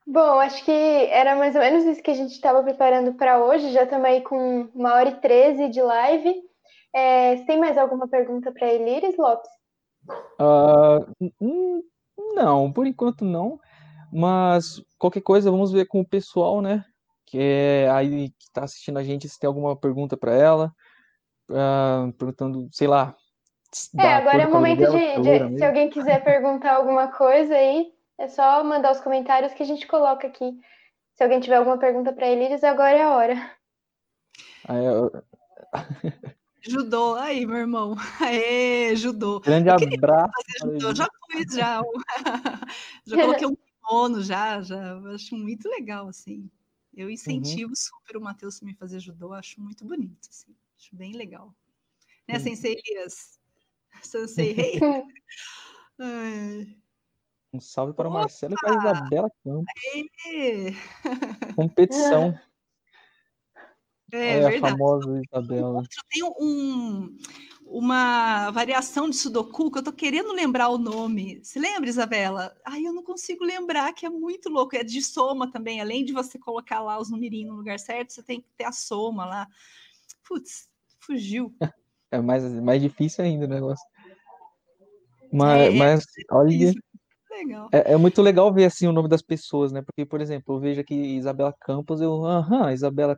Bom, acho que era mais ou menos isso que a gente estava preparando para hoje. Já estamos aí com uma hora e treze de live. É, tem mais alguma pergunta para Elires Lopes? Uh, não, por enquanto não. Mas qualquer coisa, vamos ver com o pessoal, né? Que é aí que está assistindo a gente, se tem alguma pergunta para ela. Uh, perguntando, sei lá. É, agora é o momento de, de se alguém quiser perguntar alguma coisa aí, é só mandar os comentários que a gente coloca aqui. Se alguém tiver alguma pergunta para Elíris, agora é a hora. Aí, eu... Judô, aí, meu irmão. Aê, judô. Grande abraço. Judô. Já fiz, já. já coloquei um kimono, já, já. Acho muito legal, assim. Eu uhum. incentivo uhum. super o Matheus a me fazer judô, acho muito bonito, assim. Acho bem legal. Né, uhum. Sensei Elias? Sensei Rei? Um salve para o! Marcelo e para a Isabela Campos. É, Competição. é a verdade. famosa Isabela. Tem um, uma variação de Sudoku que eu tô querendo lembrar o nome. Se lembra, Isabela? Ai, eu não consigo lembrar, que é muito louco. É de soma também. Além de você colocar lá os numerinhos no lugar certo, você tem que ter a soma lá. Putz, fugiu. É mais, mais difícil ainda o negócio. Mas, É, mas olha, é, é muito legal ver assim o nome das pessoas, né? Porque, por exemplo, eu vejo aqui Isabela Campos, eu, aham, Isabela.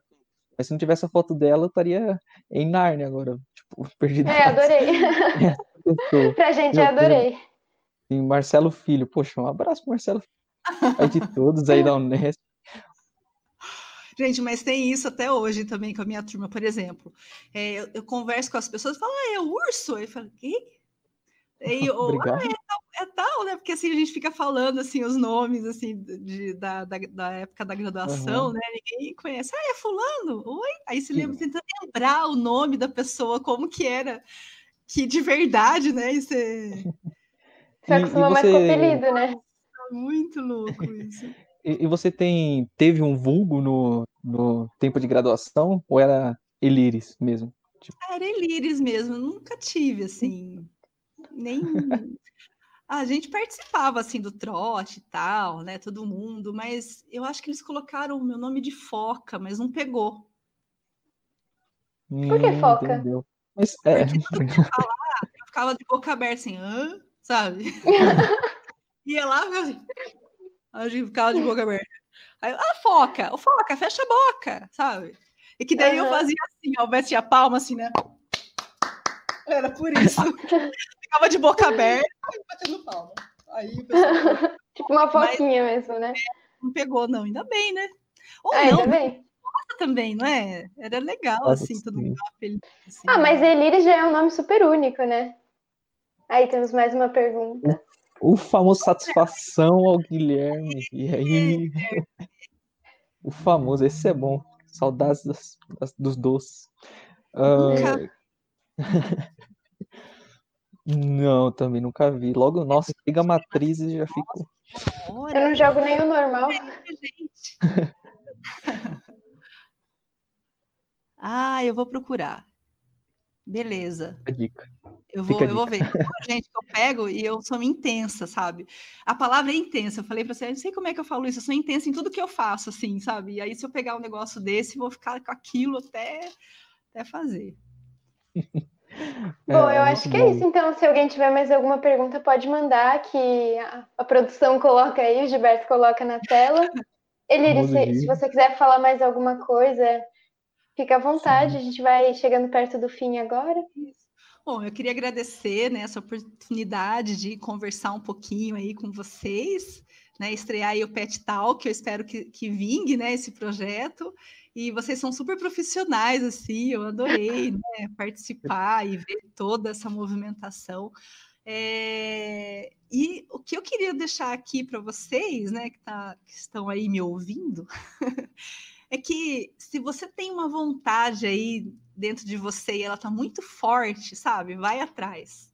Mas se não tivesse a foto dela, eu estaria em Nárnia agora, tipo, perdido. É, adorei. Pessoa. pra gente, Meu eu adorei. E Marcelo Filho, poxa, um abraço pro Marcelo Filho. Aí de todos aí da Unesp. Gente, mas tem isso até hoje também com a minha turma, por exemplo. É, eu, eu converso com as pessoas e falo, ah, é o urso? Eu falo, quê? Aí, ou, Obrigado. é tal, né? Porque assim a gente fica falando assim os nomes assim de, da, da, da época da graduação, Aham. né? Ninguém conhece. Ah, é fulano? Oi? Aí se Que- lembra, tenta lembrar o nome da pessoa, como que era, que de verdade, né? Isso é Você E- e acostuma mais com apelido, né? muito louco isso. E, e você tem, teve um vulgo no, no tempo de graduação? Ou era Elires mesmo? Ah, era Elíris mesmo, eu nunca tive assim, nem. A gente participava assim do trote e tal, né? Todo mundo, mas eu acho que eles colocaram o meu nome de foca, mas não pegou. Por que Hum, foca? entendeu. Mas é, Eu ficava de boca aberta assim, hã? Sabe? Ia lá, assim, a gente ficava de boca aberta. Aí, ah, foca, o foca, fecha a boca, sabe? E que daí eu Aham. fazia assim, ó, batia a palma assim, né? Era por isso. Ficava de boca aberta e batendo palma. Aí o pessoal Tipo uma Mas- foquinha mesmo, né? não pegou, não, ainda bem, né? Ou Ah, não, ainda bem. também, não é? Era legal, Nossa, assim, todo mundo apelido. Assim, Ah, né? mas Elíris já é um nome super único, né? Aí temos mais uma pergunta. O famoso satisfação ao Guilherme. E aí. O famoso, esse é bom. Saudades das- das- dos doces. Ah, não, também nunca vi. Logo, nossa, liga a matriz e já fico. Eu não jogo nem o normal. ah, eu vou procurar. Beleza. a dica. Eu vou, eu vou ver. Gente que eu pego e eu sou intensa, sabe? A palavra é intensa. Eu falei pra você, eu não sei como é que eu falo isso, eu sou intensa em tudo que eu faço, assim, sabe? E aí, se eu pegar um negócio desse, vou ficar com aquilo até, até fazer. Bom, É, eu acho que é isso. Então, se alguém tiver mais alguma pergunta, pode mandar, que a, produção coloca aí, o Gilberto coloca na tela. Eliri, se, se você quiser falar mais alguma coisa, fica à vontade. A gente vai chegando perto do fim agora. Bom, eu queria agradecer né, essa oportunidade de conversar um pouquinho aí com vocês, né, estrear aí o Pet Talk, eu espero que, que vingue né, esse projeto. E vocês são super profissionais, assim, eu adorei né, participar e ver toda essa movimentação. É, E o que eu queria deixar aqui para vocês, né, que, tá, que estão aí me ouvindo, é que se você tem uma vontade aí dentro de você e ela tá muito forte, sabe? Vai atrás.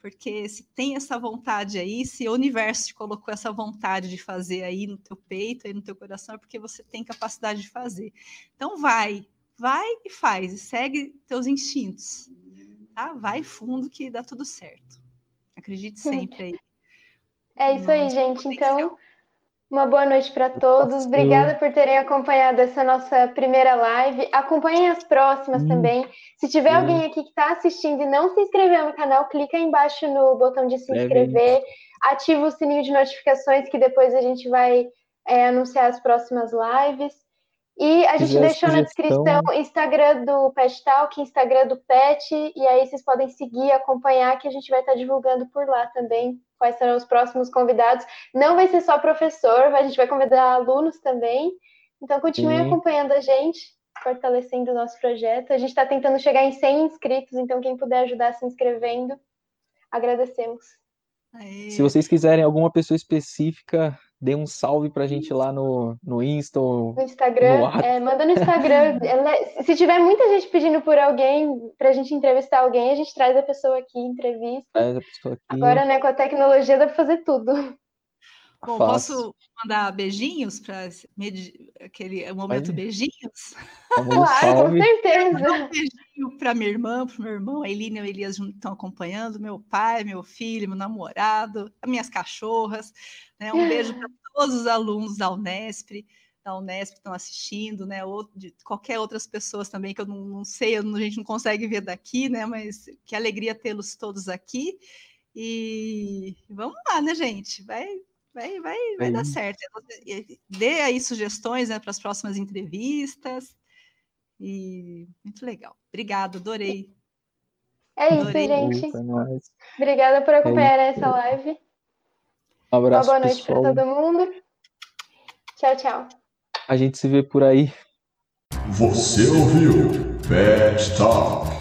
Porque se tem essa vontade aí, se o universo te colocou essa vontade de fazer aí no teu peito, aí no teu coração, é porque você tem capacidade de fazer. Então vai, vai e faz, e segue teus instintos. Tá? Vai fundo que dá tudo certo. Acredite sempre aí. É isso aí, gente. Então, uma boa noite para todos. Obrigada por terem acompanhado essa nossa primeira live. Acompanhem as próximas também. Se tiver alguém aqui que está assistindo e não se inscreveu no canal, clica aí embaixo no botão de se inscrever, ativa o sininho de notificações que depois a gente vai é, anunciar as próximas lives. E a gente deixou na descrição Instagram do Pet Talk, Instagram do Pet, e aí vocês podem seguir, acompanhar, que a gente vai estar divulgando por lá também quais serão os próximos convidados. Não vai ser só professor, a gente vai convidar alunos também. Então continue Sim. acompanhando a gente, fortalecendo o nosso projeto. A gente está tentando chegar em 100 inscritos, então quem puder ajudar se inscrevendo, agradecemos. Aê. Se vocês quiserem alguma pessoa específica, dê um salve pra gente lá no, no Insta ou No Instagram, No é, manda no Instagram. Ela- Se tiver muita gente pedindo por alguém, pra gente entrevistar alguém, a gente traz a pessoa aqui, entrevista. pessoa aqui. Agora, né, com a tecnologia dá pra fazer tudo. Bom, posso mandar beijinhos para aquele momento beijinhos? Claro, com certeza. Um beijinho para minha irmã, para o meu irmão, a Eline e o Elias estão acompanhando, meu pai, meu filho, meu namorado, as minhas cachorras. Né? Um beijo para todos os alunos da Unesp, da Unesp que estão assistindo, né? Ou de qualquer outras pessoas também que eu não, não sei, a gente não consegue ver daqui, né? Mas que alegria tê-los todos aqui. E vamos lá, né, gente? Vai, vai, vai, vai dar certo. Dê aí sugestões né, para as próximas entrevistas. E muito legal. Obrigada, adorei. É isso, adorei. gente. Obrigada por acompanhar é essa live. Um abraço, Uma boa noite para todo mundo. Tchau, tchau. A gente se vê por aí. Você ouviu Pet Talk.